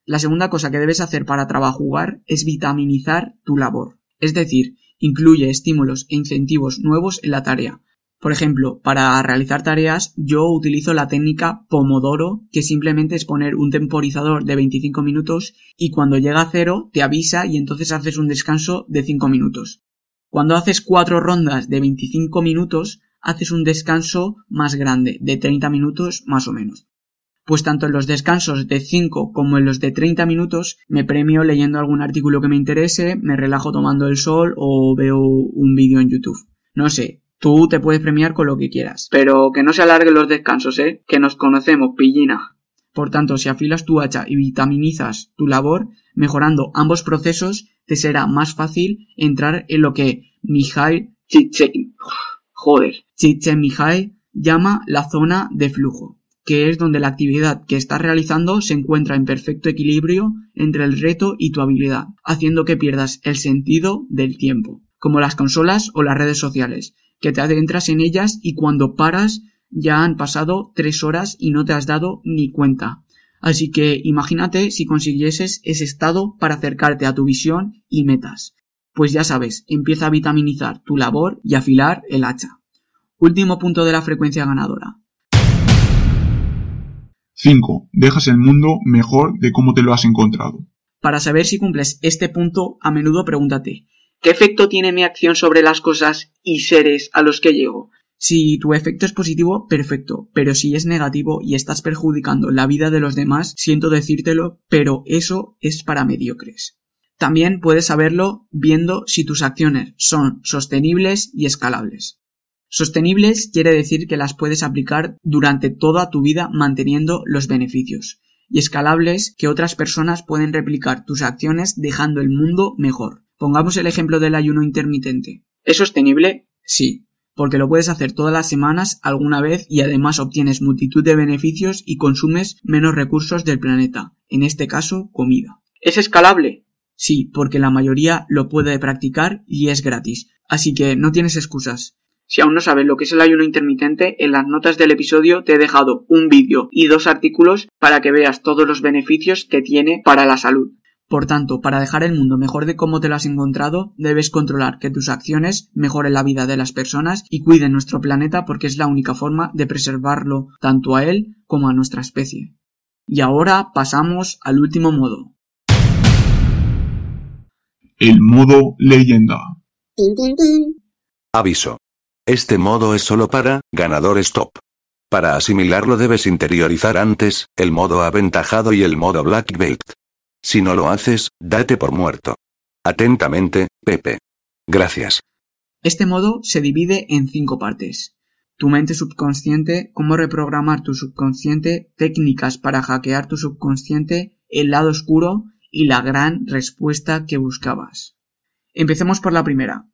Speaker 1: La segunda cosa que debes hacer para trabajugar es vitaminizar tu labor. Es decir, incluye estímulos e incentivos nuevos en la tarea. Por ejemplo, para realizar tareas yo utilizo la técnica Pomodoro, que simplemente es poner un temporizador de 25 minutos y cuando llega a cero te avisa y entonces haces un descanso de 5 minutos. Cuando haces cuatro rondas de 25 minutos, haces un descanso más grande, de 30 minutos más o menos. Pues tanto en los descansos de 5 como en los de 30 minutos me premio leyendo algún artículo que me interese, me relajo tomando el sol o veo un vídeo en YouTube. No sé, tú te puedes premiar con lo que quieras. Pero que no se alarguen los descansos, ¿eh? Que nos conocemos, pillina. Por tanto, si afilas tu hacha y vitaminizas tu labor, mejorando ambos procesos, te será más fácil entrar en lo que Mijail joder, llama la zona de flujo, que es donde la actividad que estás realizando se encuentra en perfecto equilibrio entre el reto y tu habilidad, haciendo que pierdas el sentido del tiempo, como las consolas o las redes sociales, que te adentras en ellas y cuando paras ya han pasado tres horas y no te has dado ni cuenta. Así que imagínate si consiguieses ese estado para acercarte a tu visión y metas. Pues ya sabes, empieza a vitaminizar tu labor y afilar el hacha. Último punto de la frecuencia ganadora.
Speaker 3: 5. Dejas el mundo mejor de cómo te lo has encontrado.
Speaker 1: Para saber si cumples este punto, a menudo pregúntate, ¿qué efecto tiene mi acción sobre las cosas y seres a los que llego? Si tu efecto es positivo, perfecto, pero si es negativo y estás perjudicando la vida de los demás, siento decírtelo, pero eso es para mediocres. También puedes saberlo viendo si tus acciones son sostenibles y escalables. Sostenibles quiere decir que las puedes aplicar durante toda tu vida manteniendo los beneficios. Y escalables que otras personas pueden replicar tus acciones dejando el mundo mejor. Pongamos el ejemplo del ayuno intermitente. ¿Es sostenible? Sí, porque lo puedes hacer todas las semanas alguna vez y además obtienes multitud de beneficios y consumes menos recursos del planeta, en este caso comida. ¿Es escalable? Sí, porque la mayoría lo puede practicar y es gratis, así que no tienes excusas. Si aún no sabes lo que es el ayuno intermitente, en las notas del episodio te he dejado un vídeo y dos artículos para que veas todos los beneficios que tiene para la salud. Por tanto, para dejar el mundo mejor de cómo te lo has encontrado, debes controlar que tus acciones mejoren la vida de las personas y cuiden nuestro planeta porque es la única forma de preservarlo tanto a él como a nuestra especie. Y ahora pasamos al último modo.
Speaker 3: El modo leyenda.
Speaker 7: Aviso. Este modo es solo para ganadores top. Para asimilarlo debes interiorizar antes el modo aventajado y el modo black belt. Si no lo haces, date por muerto. Atentamente, Pepe. Gracias.
Speaker 1: Este modo se divide en cinco partes. Tu mente subconsciente, cómo reprogramar tu subconsciente, técnicas para hackear tu subconsciente, el lado oscuro y la gran respuesta que buscabas. Empecemos por la primera.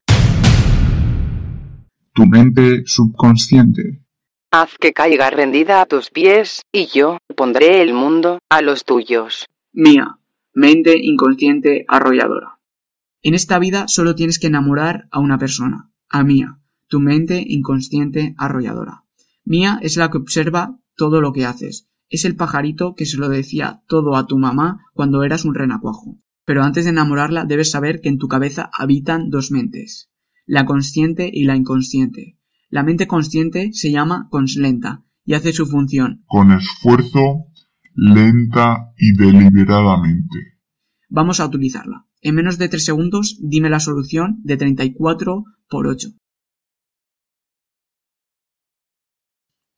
Speaker 3: Tu mente subconsciente.
Speaker 8: Haz que caiga rendida a tus pies, y yo pondré el mundo a los tuyos.
Speaker 1: Mía, mente inconsciente arrolladora. En esta vida solo tienes que enamorar a una persona, a Mía, tu mente inconsciente arrolladora. Mía es la que observa todo lo que haces. Es el pajarito que se lo decía todo a tu mamá cuando eras un renacuajo. Pero antes de enamorarla debes saber que en tu cabeza habitan dos mentes, la consciente y la inconsciente. La mente consciente se llama conslenta y hace su función.
Speaker 3: Con esfuerzo, lenta y deliberadamente.
Speaker 1: Vamos a utilizarla. En menos de 3 segundos dime la solución de 34 por 8.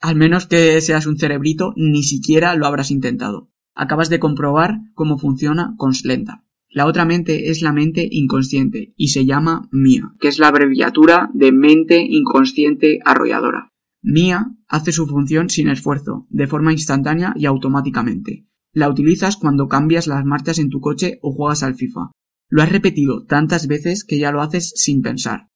Speaker 1: Al menos que seas un cerebrito, ni siquiera lo habrás intentado. Acabas de comprobar cómo funciona Conslenta. La otra mente es la mente inconsciente y se llama MIA, que es la abreviatura de mente inconsciente arrolladora. MIA hace su función sin esfuerzo, de forma instantánea y automáticamente. La utilizas cuando cambias las marchas en tu coche o juegas al FIFA. Lo has repetido tantas veces que ya lo haces sin pensar.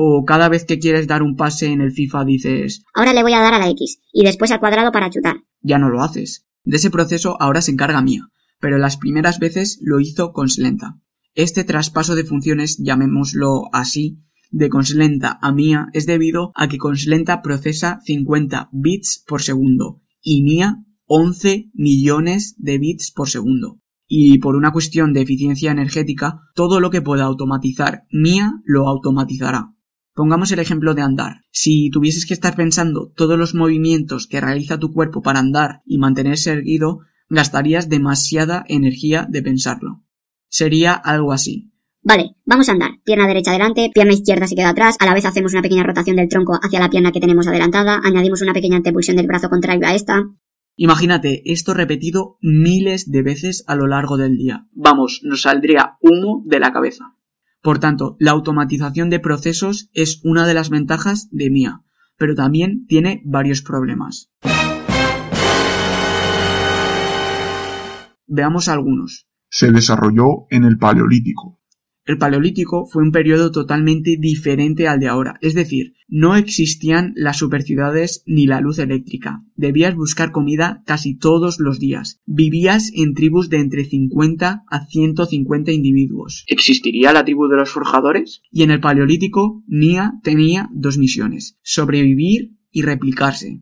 Speaker 1: O cada vez que quieres dar un pase en el FIFA dices
Speaker 2: Ahora le voy a dar a la X y después al cuadrado para chutar.
Speaker 1: ya no lo haces. De ese proceso ahora se encarga Mía, pero las primeras veces lo hizo Conslenta. Este traspaso de funciones, llamémoslo así, de Conslenta a Mía es debido a que Conslenta procesa 50 bits por segundo y Mía 11 millones de bits por segundo. Y por una cuestión de eficiencia energética, todo lo que pueda automatizar Mía lo automatizará. Pongamos el ejemplo de andar. Si tuvieses que estar pensando todos los movimientos que realiza tu cuerpo para andar y mantenerse erguido, gastarías demasiada energía de pensarlo. Sería algo así.
Speaker 2: Vale, vamos a andar. Pierna derecha adelante, pierna izquierda se queda atrás, a la vez hacemos una pequeña rotación del tronco hacia la pierna que tenemos adelantada, añadimos una pequeña antepulsión del brazo contrario a esta.
Speaker 1: Imagínate esto repetido miles de veces a lo largo del día. Vamos, nos saldría humo de la cabeza. Por tanto, la automatización de procesos es una de las ventajas de MIA, pero también tiene varios problemas. Veamos algunos.
Speaker 3: Se desarrolló en el Paleolítico.
Speaker 1: El Paleolítico fue un periodo totalmente diferente al de ahora, es decir, no existían las superciudades ni la luz eléctrica. Debías buscar comida casi todos los días. Vivías en tribus de entre 50 a 150 individuos. ¿Existiría la tribu de los forjadores? Y en el Paleolítico, Nia tenía dos misiones, sobrevivir y replicarse.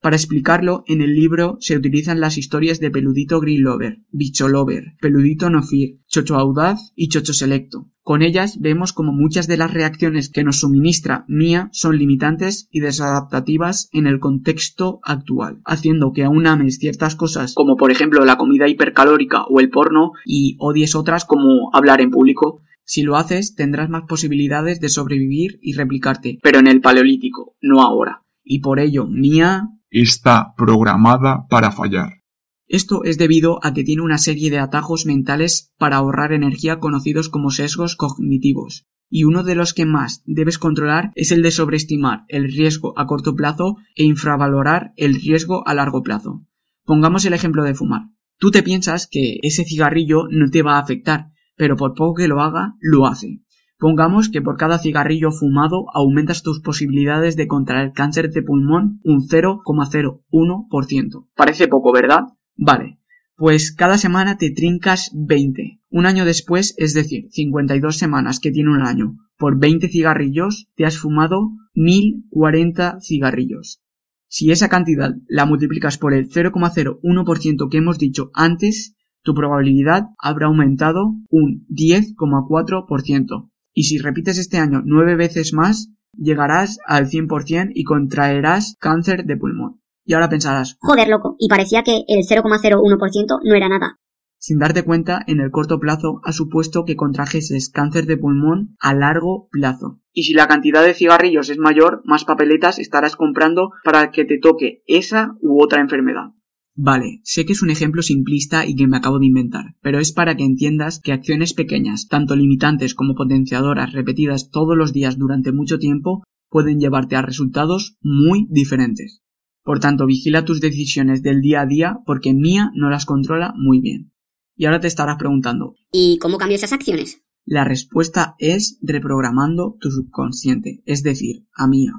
Speaker 1: Para explicarlo, en el libro se utilizan las historias de Peludito Green Lover, Bicho Lover, Peludito Nofir, Chocho Audaz y Chocho Selecto. Con ellas vemos como muchas de las reacciones que nos suministra Mia son limitantes y desadaptativas en el contexto actual, haciendo que aún ames ciertas cosas como por ejemplo la comida hipercalórica o el porno y odies otras como hablar en público. Si lo haces, tendrás más posibilidades de sobrevivir y replicarte, pero en el paleolítico, no ahora. Y por ello, Mia
Speaker 3: Está programada para fallar.
Speaker 1: Esto es debido a que tiene una serie de atajos mentales para ahorrar energía conocidos como sesgos cognitivos, y uno de los que más debes controlar es el de sobreestimar el riesgo a corto plazo e infravalorar el riesgo a largo plazo. Pongamos el ejemplo de fumar. Tú te piensas que ese cigarrillo no te va a afectar, pero por poco que lo haga, lo hace. Pongamos que por cada cigarrillo fumado aumentas tus posibilidades de contraer cáncer de pulmón un 0,01%. Parece poco, ¿verdad? Vale. Pues cada semana te trincas 20. Un año después, es decir, 52 semanas que tiene un año, por 20 cigarrillos, te has fumado 1040 cigarrillos. Si esa cantidad la multiplicas por el 0,01% que hemos dicho antes, tu probabilidad habrá aumentado un 10,4%. Y si repites este año nueve veces más, llegarás al 100% y contraerás cáncer de pulmón. Y ahora pensarás,
Speaker 2: Joder, loco, y parecía que el 0,01% no era nada.
Speaker 1: sin darte cuenta, en el corto plazo ha supuesto que contrajeses cáncer de pulmón a largo plazo. Y si la cantidad de cigarrillos es mayor, más papeletas estarás comprando para que te toque esa u otra enfermedad. Vale, sé que es un ejemplo simplista y que me acabo de inventar, pero es para que entiendas que acciones pequeñas, tanto limitantes como potenciadoras repetidas todos los días durante mucho tiempo, pueden llevarte a resultados muy diferentes. Por tanto, vigila tus decisiones del día a día porque Mía no las controla muy bien. Y ahora te estarás preguntando,
Speaker 2: ¿Y cómo cambio esas acciones?
Speaker 1: la respuesta es reprogramando tu subconsciente, es decir, a Mía.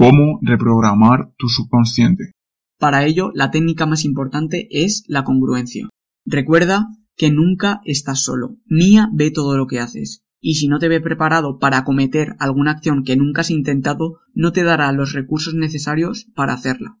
Speaker 3: ¿Cómo reprogramar tu subconsciente?
Speaker 1: Para ello, la técnica más importante es la congruencia. Recuerda que nunca estás solo. Mía ve todo lo que haces. Y si no te ve preparado para acometer alguna acción que nunca has intentado, no te dará los recursos necesarios para hacerla.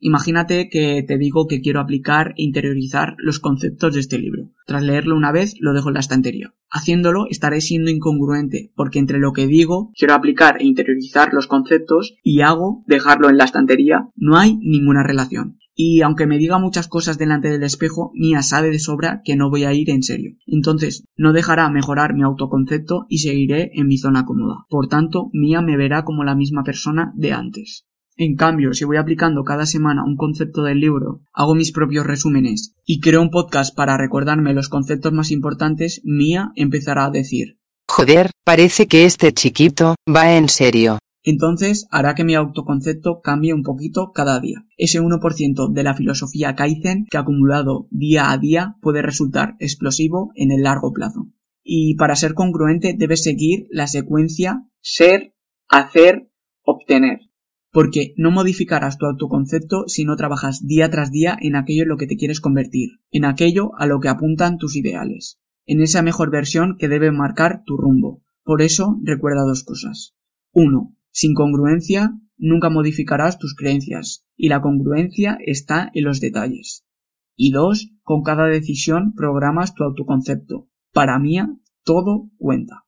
Speaker 1: Imagínate que te digo que quiero aplicar e interiorizar los conceptos de este libro. Tras leerlo una vez, lo dejo en la estantería. Haciéndolo estaré siendo incongruente, porque entre lo que digo, quiero aplicar e interiorizar los conceptos, y hago, dejarlo en la estantería, no hay ninguna relación. Y aunque me diga muchas cosas delante del espejo, Mía sabe de sobra que no voy a ir en serio. Entonces, no dejará mejorar mi autoconcepto y seguiré en mi zona cómoda. Por tanto, Mía me verá como la misma persona de antes. En cambio, si voy aplicando cada semana un concepto del libro, hago mis propios resúmenes y creo un podcast para recordarme los conceptos más importantes, Mía empezará a decir.
Speaker 8: Joder, parece que este chiquito va en serio.
Speaker 1: Entonces hará que mi autoconcepto cambie un poquito cada día. Ese 1% de la filosofía Kaizen que acumulado día a día puede resultar explosivo en el largo plazo. Y para ser congruente debes seguir la secuencia ser, hacer, obtener. Porque no modificarás tu autoconcepto si no trabajas día tras día en aquello en lo que te quieres convertir, en aquello a lo que apuntan tus ideales, en esa mejor versión que debe marcar tu rumbo. Por eso recuerda dos cosas. 1. Sin congruencia nunca modificarás tus creencias, y la congruencia está en los detalles. Y 2. Con cada decisión programas tu autoconcepto. Para mí, todo cuenta.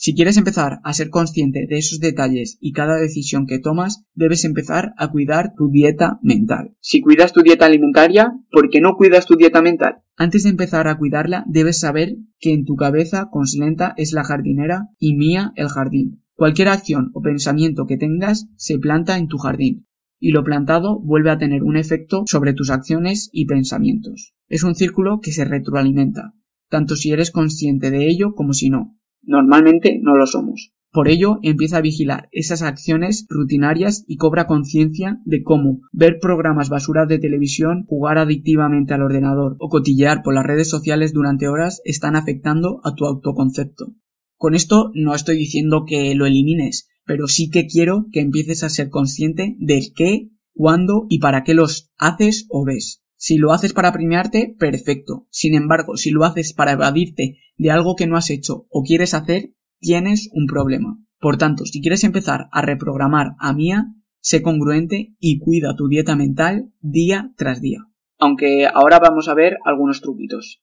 Speaker 1: Si quieres empezar a ser consciente de esos detalles y cada decisión que tomas, debes empezar a cuidar tu dieta mental. Si cuidas tu dieta alimentaria, ¿por qué no cuidas tu dieta mental? Antes de empezar a cuidarla, debes saber que en tu cabeza Conslenta es la jardinera y mía el jardín. Cualquier acción o pensamiento que tengas se planta en tu jardín, y lo plantado vuelve a tener un efecto sobre tus acciones y pensamientos. Es un círculo que se retroalimenta, tanto si eres consciente de ello como si no. Normalmente no lo somos. Por ello, empieza a vigilar esas acciones rutinarias y cobra conciencia de cómo ver programas basura de televisión, jugar adictivamente al ordenador o cotillear por las redes sociales durante horas están afectando a tu autoconcepto. Con esto no estoy diciendo que lo elimines, pero sí que quiero que empieces a ser consciente del qué, cuándo y para qué los haces o ves. Si lo haces para premiarte, perfecto. Sin embargo, si lo haces para evadirte de algo que no has hecho o quieres hacer, tienes un problema. Por tanto, si quieres empezar a reprogramar a Mía, sé congruente y cuida tu dieta mental día tras día. Aunque ahora vamos a ver algunos truquitos.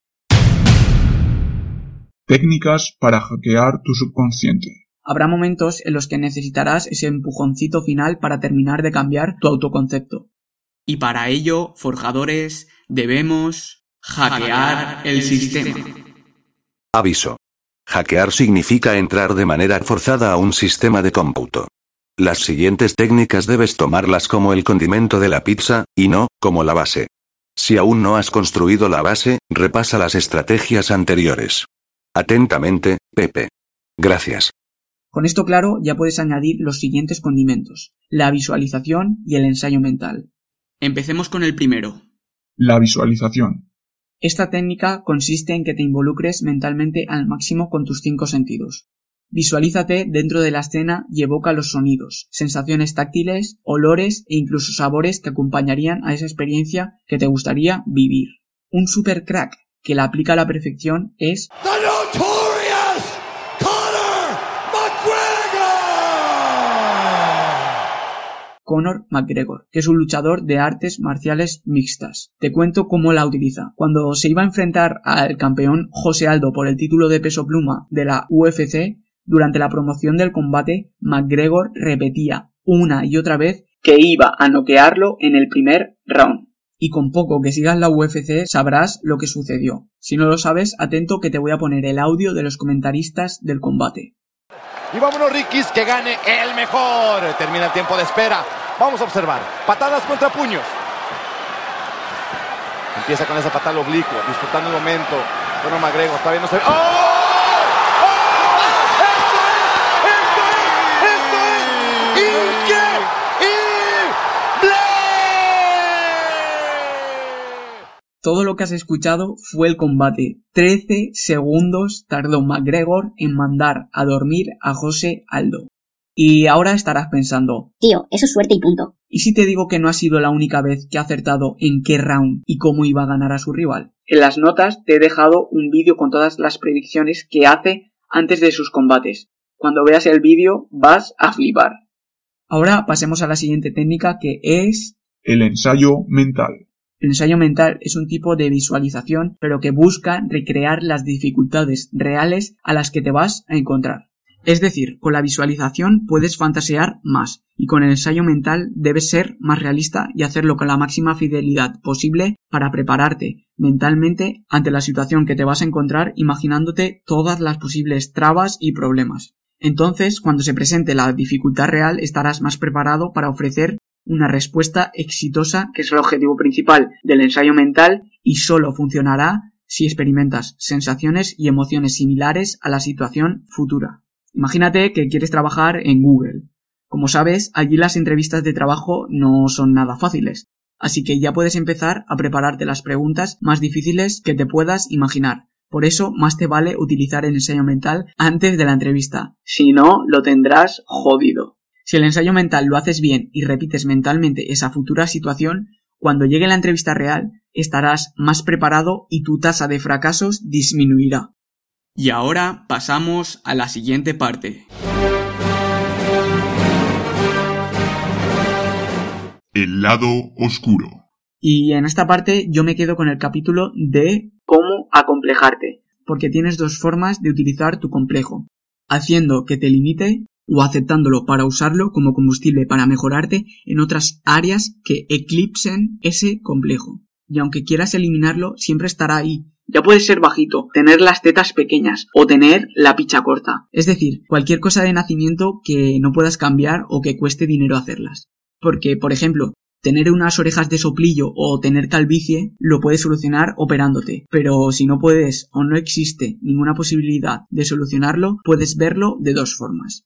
Speaker 3: Técnicas para hackear tu subconsciente.
Speaker 1: Habrá momentos en los que necesitarás ese empujoncito final para terminar de cambiar tu autoconcepto. Y para ello, forjadores, debemos hackear el sistema.
Speaker 7: Aviso. Hackear significa entrar de manera forzada a un sistema de cómputo. Las siguientes técnicas debes tomarlas como el condimento de la pizza, y no, como la base. Si aún no has construido la base, repasa las estrategias anteriores. Atentamente, Pepe. Gracias.
Speaker 1: Con esto claro, ya puedes añadir los siguientes condimentos, la visualización y el ensayo mental. Empecemos con el primero.
Speaker 3: La visualización.
Speaker 1: Esta técnica consiste en que te involucres mentalmente al máximo con tus cinco sentidos. Visualízate dentro de la escena y evoca los sonidos, sensaciones táctiles, olores e incluso sabores que acompañarían a esa experiencia que te gustaría vivir. Un super crack que la aplica a la perfección es Conor McGregor, que es un luchador de artes marciales mixtas. Te cuento cómo la utiliza. Cuando se iba a enfrentar al campeón José Aldo por el título de peso pluma de la UFC, durante la promoción del combate, McGregor repetía una y otra vez que iba a noquearlo en el primer round. Y con poco que sigas la UFC sabrás lo que sucedió. Si no lo sabes, atento que te voy a poner el audio de los comentaristas del combate.
Speaker 9: Y vámonos, Rikis, que gane el mejor. Termina el tiempo de espera. Vamos a observar. Patadas contra puños. Empieza con esa patada oblicuo, disfrutando el momento. Bueno, Magrego, todavía no se. ¡Oh!
Speaker 1: Todo lo que has escuchado fue el combate. 13 segundos tardó McGregor en mandar a dormir a José Aldo. Y ahora estarás pensando,
Speaker 2: tío, eso es suerte y punto.
Speaker 1: ¿Y si te digo que no ha sido la única vez que ha acertado en qué round y cómo iba a ganar a su rival? En las notas te he dejado un vídeo con todas las predicciones que hace antes de sus combates. Cuando veas el vídeo vas a flipar. Ahora pasemos a la siguiente técnica que es...
Speaker 3: El ensayo mental.
Speaker 1: El ensayo mental es un tipo de visualización, pero que busca recrear las dificultades reales a las que te vas a encontrar. Es decir, con la visualización puedes fantasear más y con el ensayo mental debes ser más realista y hacerlo con la máxima fidelidad posible para prepararte mentalmente ante la situación que te vas a encontrar imaginándote todas las posibles trabas y problemas. Entonces, cuando se presente la dificultad real, estarás más preparado para ofrecer una respuesta exitosa, que es el objetivo principal del ensayo mental, y solo funcionará si experimentas sensaciones y emociones similares a la situación futura. Imagínate que quieres trabajar en Google. Como sabes, allí las entrevistas de trabajo no son nada fáciles, así que ya puedes empezar a prepararte las preguntas más difíciles que te puedas imaginar. Por eso más te vale utilizar el ensayo mental antes de la entrevista. Si no, lo tendrás jodido. Si el ensayo mental lo haces bien y repites mentalmente esa futura situación, cuando llegue la entrevista real estarás más preparado y tu tasa de fracasos disminuirá. Y ahora pasamos a la siguiente parte.
Speaker 3: El lado oscuro.
Speaker 1: Y en esta parte yo me quedo con el capítulo de cómo acomplejarte, porque tienes dos formas de utilizar tu complejo, haciendo que te limite o aceptándolo para usarlo como combustible para mejorarte en otras áreas que eclipsen ese complejo. Y aunque quieras eliminarlo, siempre estará ahí. Ya puedes ser bajito, tener las tetas pequeñas o tener la picha corta. Es decir, cualquier cosa de nacimiento que no puedas cambiar o que cueste dinero hacerlas. Porque, por ejemplo, tener unas orejas de soplillo o tener calvicie lo puedes solucionar operándote, pero si no puedes o no existe ninguna posibilidad de solucionarlo, puedes verlo de dos formas.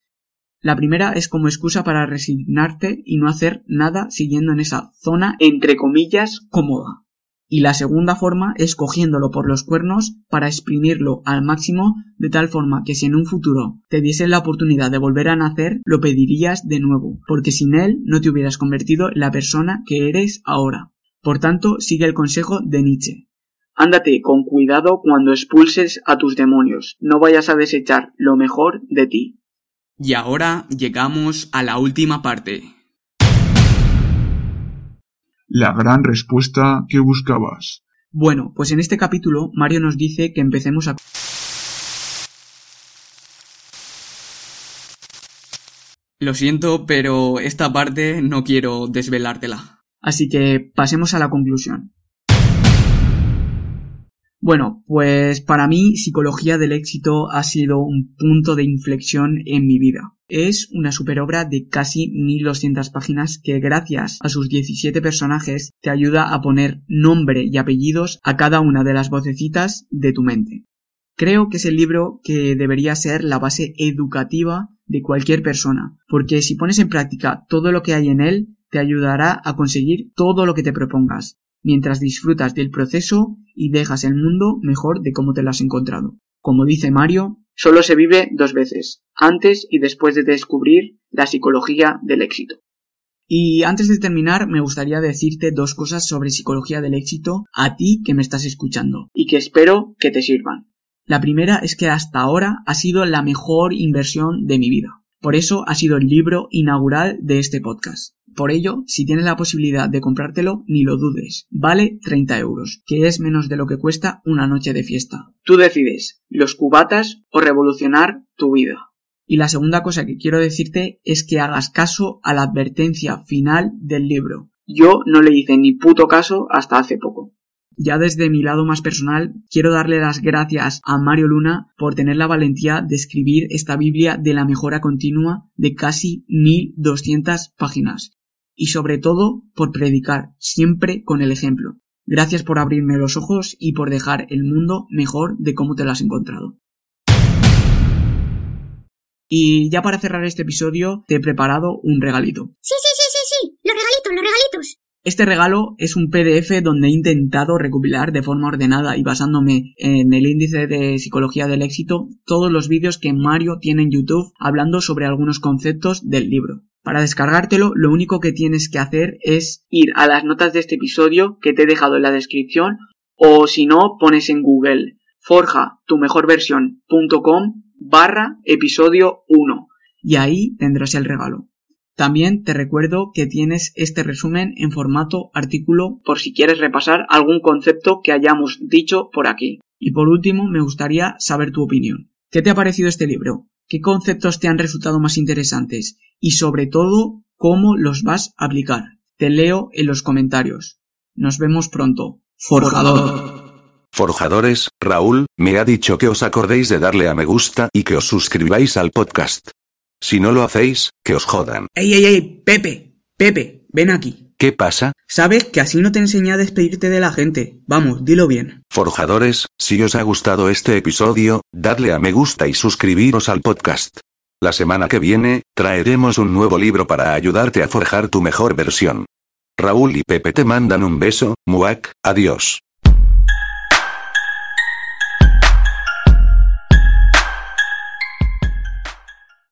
Speaker 1: La primera es como excusa para resignarte y no hacer nada siguiendo en esa zona entre comillas cómoda. Y la segunda forma es cogiéndolo por los cuernos para exprimirlo al máximo de tal forma que si en un futuro te diesen la oportunidad de volver a nacer, lo pedirías de nuevo, porque sin él no te hubieras convertido en la persona que eres ahora. Por tanto, sigue el consejo de Nietzsche. Ándate con cuidado cuando expulses a tus demonios, no vayas a desechar lo mejor de ti. Y ahora llegamos a la última parte.
Speaker 3: La gran respuesta que buscabas.
Speaker 1: Bueno, pues en este capítulo Mario nos dice que empecemos a... Lo siento, pero esta parte no quiero desvelártela. Así que pasemos a la conclusión. Bueno, pues para mí Psicología del éxito ha sido un punto de inflexión en mi vida. Es una superobra de casi 1200 páginas que gracias a sus 17 personajes te ayuda a poner nombre y apellidos a cada una de las vocecitas de tu mente. Creo que es el libro que debería ser la base educativa de cualquier persona, porque si pones en práctica todo lo que hay en él, te ayudará a conseguir todo lo que te propongas, mientras disfrutas del proceso y dejas el mundo mejor de cómo te lo has encontrado. Como dice Mario, solo se vive dos veces, antes y después de descubrir la psicología del éxito. Y antes de terminar, me gustaría decirte dos cosas sobre psicología del éxito a ti que me estás escuchando y que espero que te sirvan. La primera es que hasta ahora ha sido la mejor inversión de mi vida. Por eso ha sido el libro inaugural de este podcast. Por ello, si tienes la posibilidad de comprártelo, ni lo dudes. Vale 30 euros, que es menos de lo que cuesta una noche de fiesta. Tú decides, los cubatas o revolucionar tu vida. Y la segunda cosa que quiero decirte es que hagas caso a la advertencia final del libro. Yo no le hice ni puto caso hasta hace poco. Ya desde mi lado más personal, quiero darle las gracias a Mario Luna por tener la valentía de escribir esta Biblia de la mejora continua de casi 1200 páginas. Y sobre todo por predicar siempre con el ejemplo. Gracias por abrirme los ojos y por dejar el mundo mejor de cómo te lo has encontrado. Y ya para cerrar este episodio te he preparado un regalito.
Speaker 2: Sí, sí, sí, sí, sí. Los regalitos, los regalitos.
Speaker 1: Este regalo es un PDF donde he intentado recopilar de forma ordenada y basándome en el índice de psicología del éxito todos los vídeos que Mario tiene en YouTube hablando sobre algunos conceptos del libro. Para descargártelo, lo único que tienes que hacer es ir a las notas de este episodio que te he dejado en la descripción o si no, pones en Google forja tu mejor versión.com barra episodio 1 y ahí tendrás el regalo. También te recuerdo que tienes este resumen en formato artículo por si quieres repasar algún concepto que hayamos dicho por aquí. Y por último, me gustaría saber tu opinión. ¿Qué te ha parecido este libro? ¿Qué conceptos te han resultado más interesantes? Y sobre todo, ¿cómo los vas a aplicar? Te leo en los comentarios. Nos vemos pronto. Forjador.
Speaker 7: Forjadores, Raúl, me ha dicho que os acordéis de darle a me gusta y que os suscribáis al podcast. Si no lo hacéis, que os jodan.
Speaker 1: ¡Ey, ey, ey! Pepe, Pepe, ven aquí.
Speaker 7: ¿Qué pasa?
Speaker 1: Sabes que así no te enseñé a despedirte de la gente. Vamos, dilo bien.
Speaker 7: Forjadores, si os ha gustado este episodio, dadle a me gusta y suscribiros al podcast. La semana que viene, traeremos un nuevo libro para ayudarte a forjar tu mejor versión. Raúl y Pepe te mandan un beso, muac, adiós.